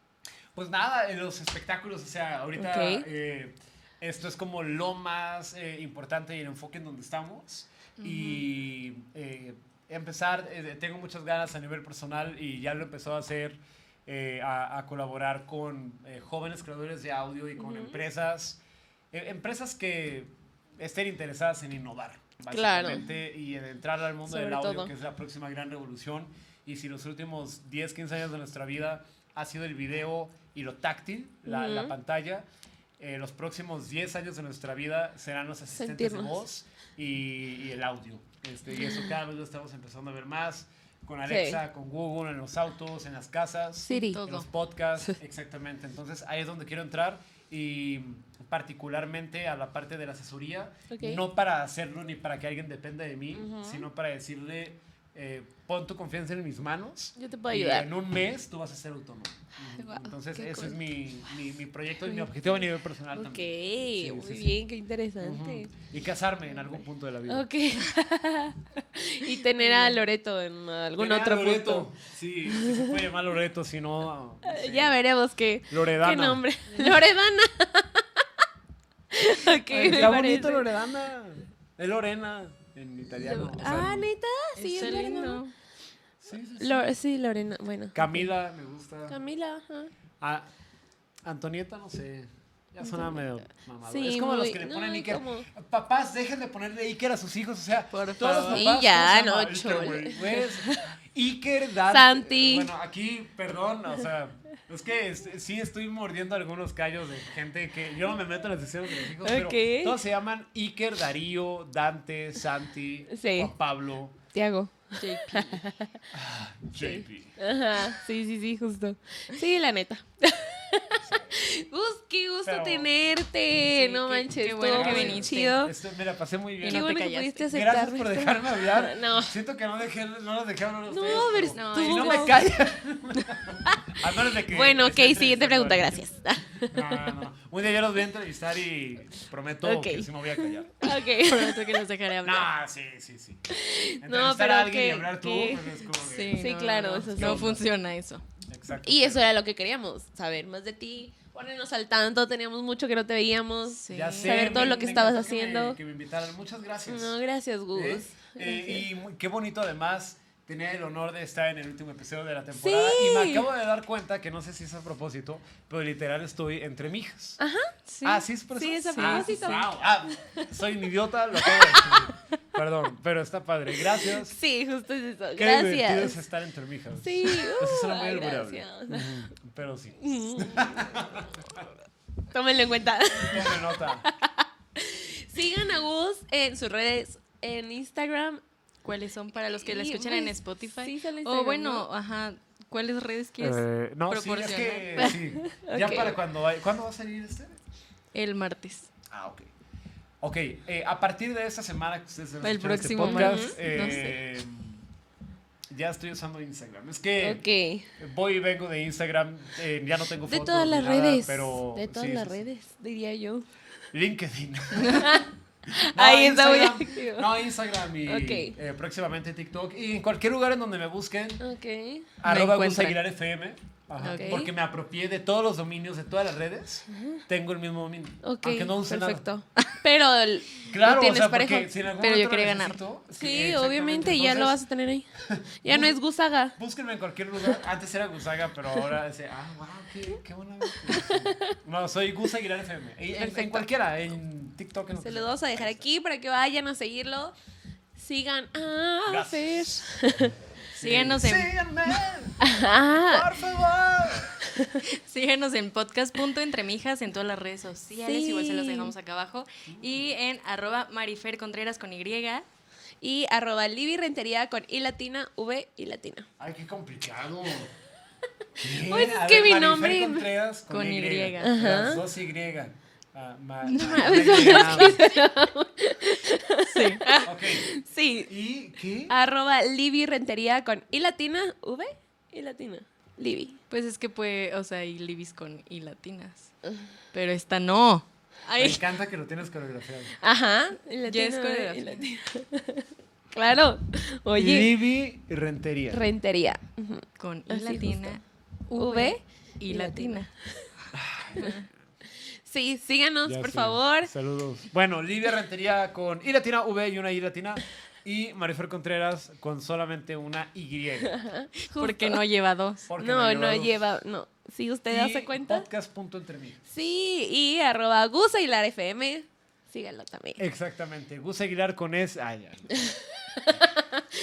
Pues nada, en los espectáculos, o sea, ahorita eh, esto es como lo más eh, importante y el enfoque en donde estamos. Y eh, empezar, eh, tengo muchas ganas a nivel personal y ya lo empezó a hacer, eh, a, a colaborar con eh, jóvenes creadores de audio y con empresas, eh, empresas que estén interesadas en innovar. Claro. Básicamente, y en entrar al mundo Sobre del audio, todo. que es la próxima gran revolución. Y si los últimos 10, 15 años de nuestra vida ha sido el video y lo táctil, la, la Ujú. pantalla, eh, los próximos 10 años de nuestra vida serán los asistentes Sentirnos. de voz y, y el audio. Este, y eso cada vez lo estamos empezando a ver más con Sí. Alexa, con Google, en los autos, en las casas, Siri. Todo. en los podcasts, exactamente. Entonces ahí es donde quiero entrar y particularmente a la parte de la asesoría, Ok. no para hacerlo ni para que alguien dependa de mí, Ujú. sino para decirle, eh, pon tu confianza en mis manos. Yo te puedo y ayudar. en un mes tú vas a ser autónomo. Entonces ese cool. es mi, mi, mi proyecto y mi objetivo a nivel personal Ok, también. muy sí, sí. bien, qué interesante. Y casarme en algún punto de la vida. Ok. y tener a Loreto en algún Tener a otro Loreto. punto. Sí, se puede llamar Loreto, si no... sé. Ya veremos qué, Loredana. qué nombre. Loredana. ok, me Está parece. bonito Loredana. Es Lorena en italiano. o sea, Ah, neta, sí, es Lorena. lindo. sí, sí, sí. Lo- sí, Lorena, bueno. Camila me gusta. Camila, ajá. Ah, Antonieta, no sé. Ya suena medio mamado. Sí, es como los que le no, ponen Iker. como- Papás, dejen de ponerle Iker a sus hijos. O sea, Por todos los favor. papás. Sí, ya, no, Iker, chole. pues, Iker, Dante. Santi. Bueno, aquí, perdón, o sea, es que es- sí estoy mordiendo algunos callos de gente que yo no me meto en las decisiones de los hijos, Ok. pero todos se llaman Iker, Darío, Dante, Santi, Sí. Juan Pablo, Tiago. JP. Ajá, sí, sí, sí, justo. Sí, la neta. Gus, qué gusto Pero- tenerte. Sí, no qué- manches, qué bueno que viniste. chido. Esto, me la pasé muy bien. Y Qué no te bueno que pudiste aceptar. Gracias por dejarme hablar. No. Siento que no, dejé, no los dejé hablar No, pero No, si no estuvo- me callan. A menos de que Bueno, ok, siguiente pregunta, gracias. No, no, no. Un día yo los voy a entrevistar y prometo Ok. que sí me voy a callar. ok. Prometo que los dejaré hablar. No, sí, sí, sí. No, Entrevistar pero a alguien y que- hablar tú, que- pues es como que- Sí, Sí, no, claro, no, eso sí. No funciona eso. Exacto. Y eso era lo que queríamos, saber más de ti, ponernos al tanto, teníamos mucho que no te veíamos. Sí. Ya sé, saber todo me- lo que estabas encantó que me- haciendo. Que me, invitaran. Muchas gracias. No, gracias, Gus. ¿Eh? Eh, y muy- qué bonito además tener el honor de estar en el último episodio de la temporada. Y me acabo de dar cuenta que no sé si es a propósito, pero literal estoy entre mijas. Sí. Ah, sí, es por eso. Sí, es a Ah, propósito. wow. Ah, soy un idiota, lo acabo de descubrir. Perdón, pero está padre. Gracias. Sí, justo es eso. Qué divertido es Gracias. estar entre mijas. Sí, Eso suena muy gracias. Ujú, Pero sí. Tómenlo en cuenta. Nota. Sigan a Gus en sus redes, en Instagram. ¿Cuáles son para los que la escuchan en pues, Spotify? sí, sale o bueno, ¿no? ajá, ¿cuáles redes quieres? Eh, no, sí, es que sí. Ya para cuando vaya- ¿Cuándo va a salir este? El martes. Ah, ok. Ok, eh, a partir de esta semana que ustedes El este próximo podcast, martes, no eh, ya estoy usando Instagram. Es que voy y vengo de Instagram, eh, ya no tengo De fotos todas ni las nada, redes. pero de todas sí, las sí. redes, diría yo. LinkedIn. Ahí está muy activo. No, Instagram y eh, próximamente TikTok. Y en cualquier lugar en donde me busquen, Ok. arroba. Aguilar FM. Ajá. Porque me apropié de todos los dominios de todas las redes. Tengo el mismo dominio. Ok. aunque no use nada. perfecto. Pero el- Claro, lo o tienes sea, parejo. si Pero yo lo quería ganar. necesito, Sí, obviamente ya lo vas entonces, a tener ahí. Ya no es Gusaga. Búsquenme en cualquier lugar. Antes era Gusaga, pero ahora ah, wow, qué, qué buena. No, soy Gus Aguilar FM. En- cualquiera, en TikTok. En lo Se sea. vamos a dejar aquí para que vayan a seguirlo. sigan a Fer. Gracias. Síguenos en, Síganme, por favor. síguenos en podcast.entremijas en todas las redes sociales. Igual se los dejamos acá abajo. Y en arroba marifer contreras con Y. y arroba Libby Rentería con I latina, V y latina. Ay, qué complicado. ¿Qué? Pues es A que ver, mi Marifer nombre- Contreras con, Con Y. Y. Las dos Y. Ah, ma- No. Sí. ¿Y qué? Arroba Libby Rentería con I latina, V y latina. Libby. Pues es que puede, o sea, y libis con y latinas. Pero esta no. Me encanta que lo tienes coreografiado. Ajá. I Ya latina, es coreografía. latina. claro. Oye. Libby Rentería. Rentería. Con y Así latina, justo. V y y latina. Sí, síganos, Ya por favor. Saludos. Bueno, Livia Rentería con I latina V y una I latina. Y Marifer Contreras con solamente una Y. Porque no lleva dos. Porque No, no dos. lleva, no. ¿Sí usted Y hace cuenta? Podcast.entremí. Sí, y arroba Gus Aguilar FM. Síganlo también. Exactamente. Gus Aguilar con es. Ay, ya.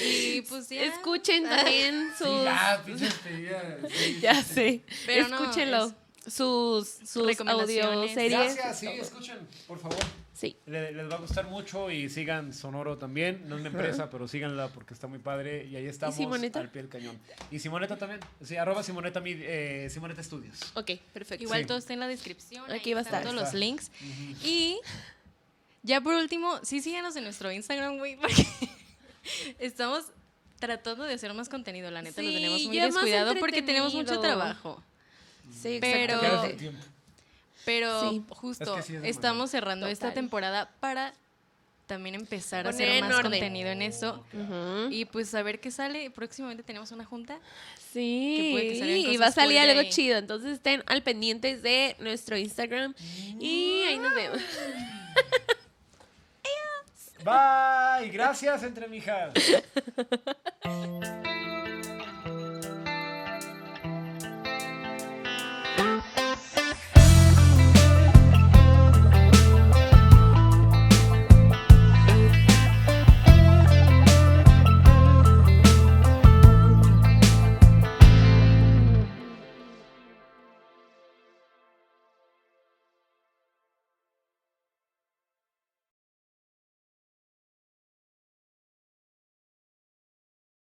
Y pues ya. Escuchen también sus. Sí, ya. Sí, ya sí, sé. Pero no, Escúchenlo. es- sus sus Recomendaciones. audioseries. Gracias, sí, escuchen, por favor. Sí. Le- Les, va a gustar mucho y sigan Sonoro también. No es una empresa, pero síganla porque está muy padre. Y ahí estamos Simoneta? al pie del cañón. Y Simoneta también. Sí, arroba Simoneta, mi- eh, Simoneta Studios. Ok, perfecto. Igual Sí. todo está en la descripción. Aquí va a estar. todos los links. Y ya por último, sí síganos en nuestro Instagram, güey, porque estamos tratando de hacer más contenido, la neta, lo tenemos muy descuidado porque tenemos mucho trabajo. Sí, Pero-. Pero Sí. justo Es que sí es demasiado. estamos cerrando esta temporada para también empezar a hacer más orden. contenido en eso. Y pues a ver qué sale. Próximamente tenemos una junta. Sí, que puede que y va a salir algo ahí. chido. Entonces estén al pendientes de nuestro Instagram. Y ahí nos vemos. Bye. Gracias, entre mijas.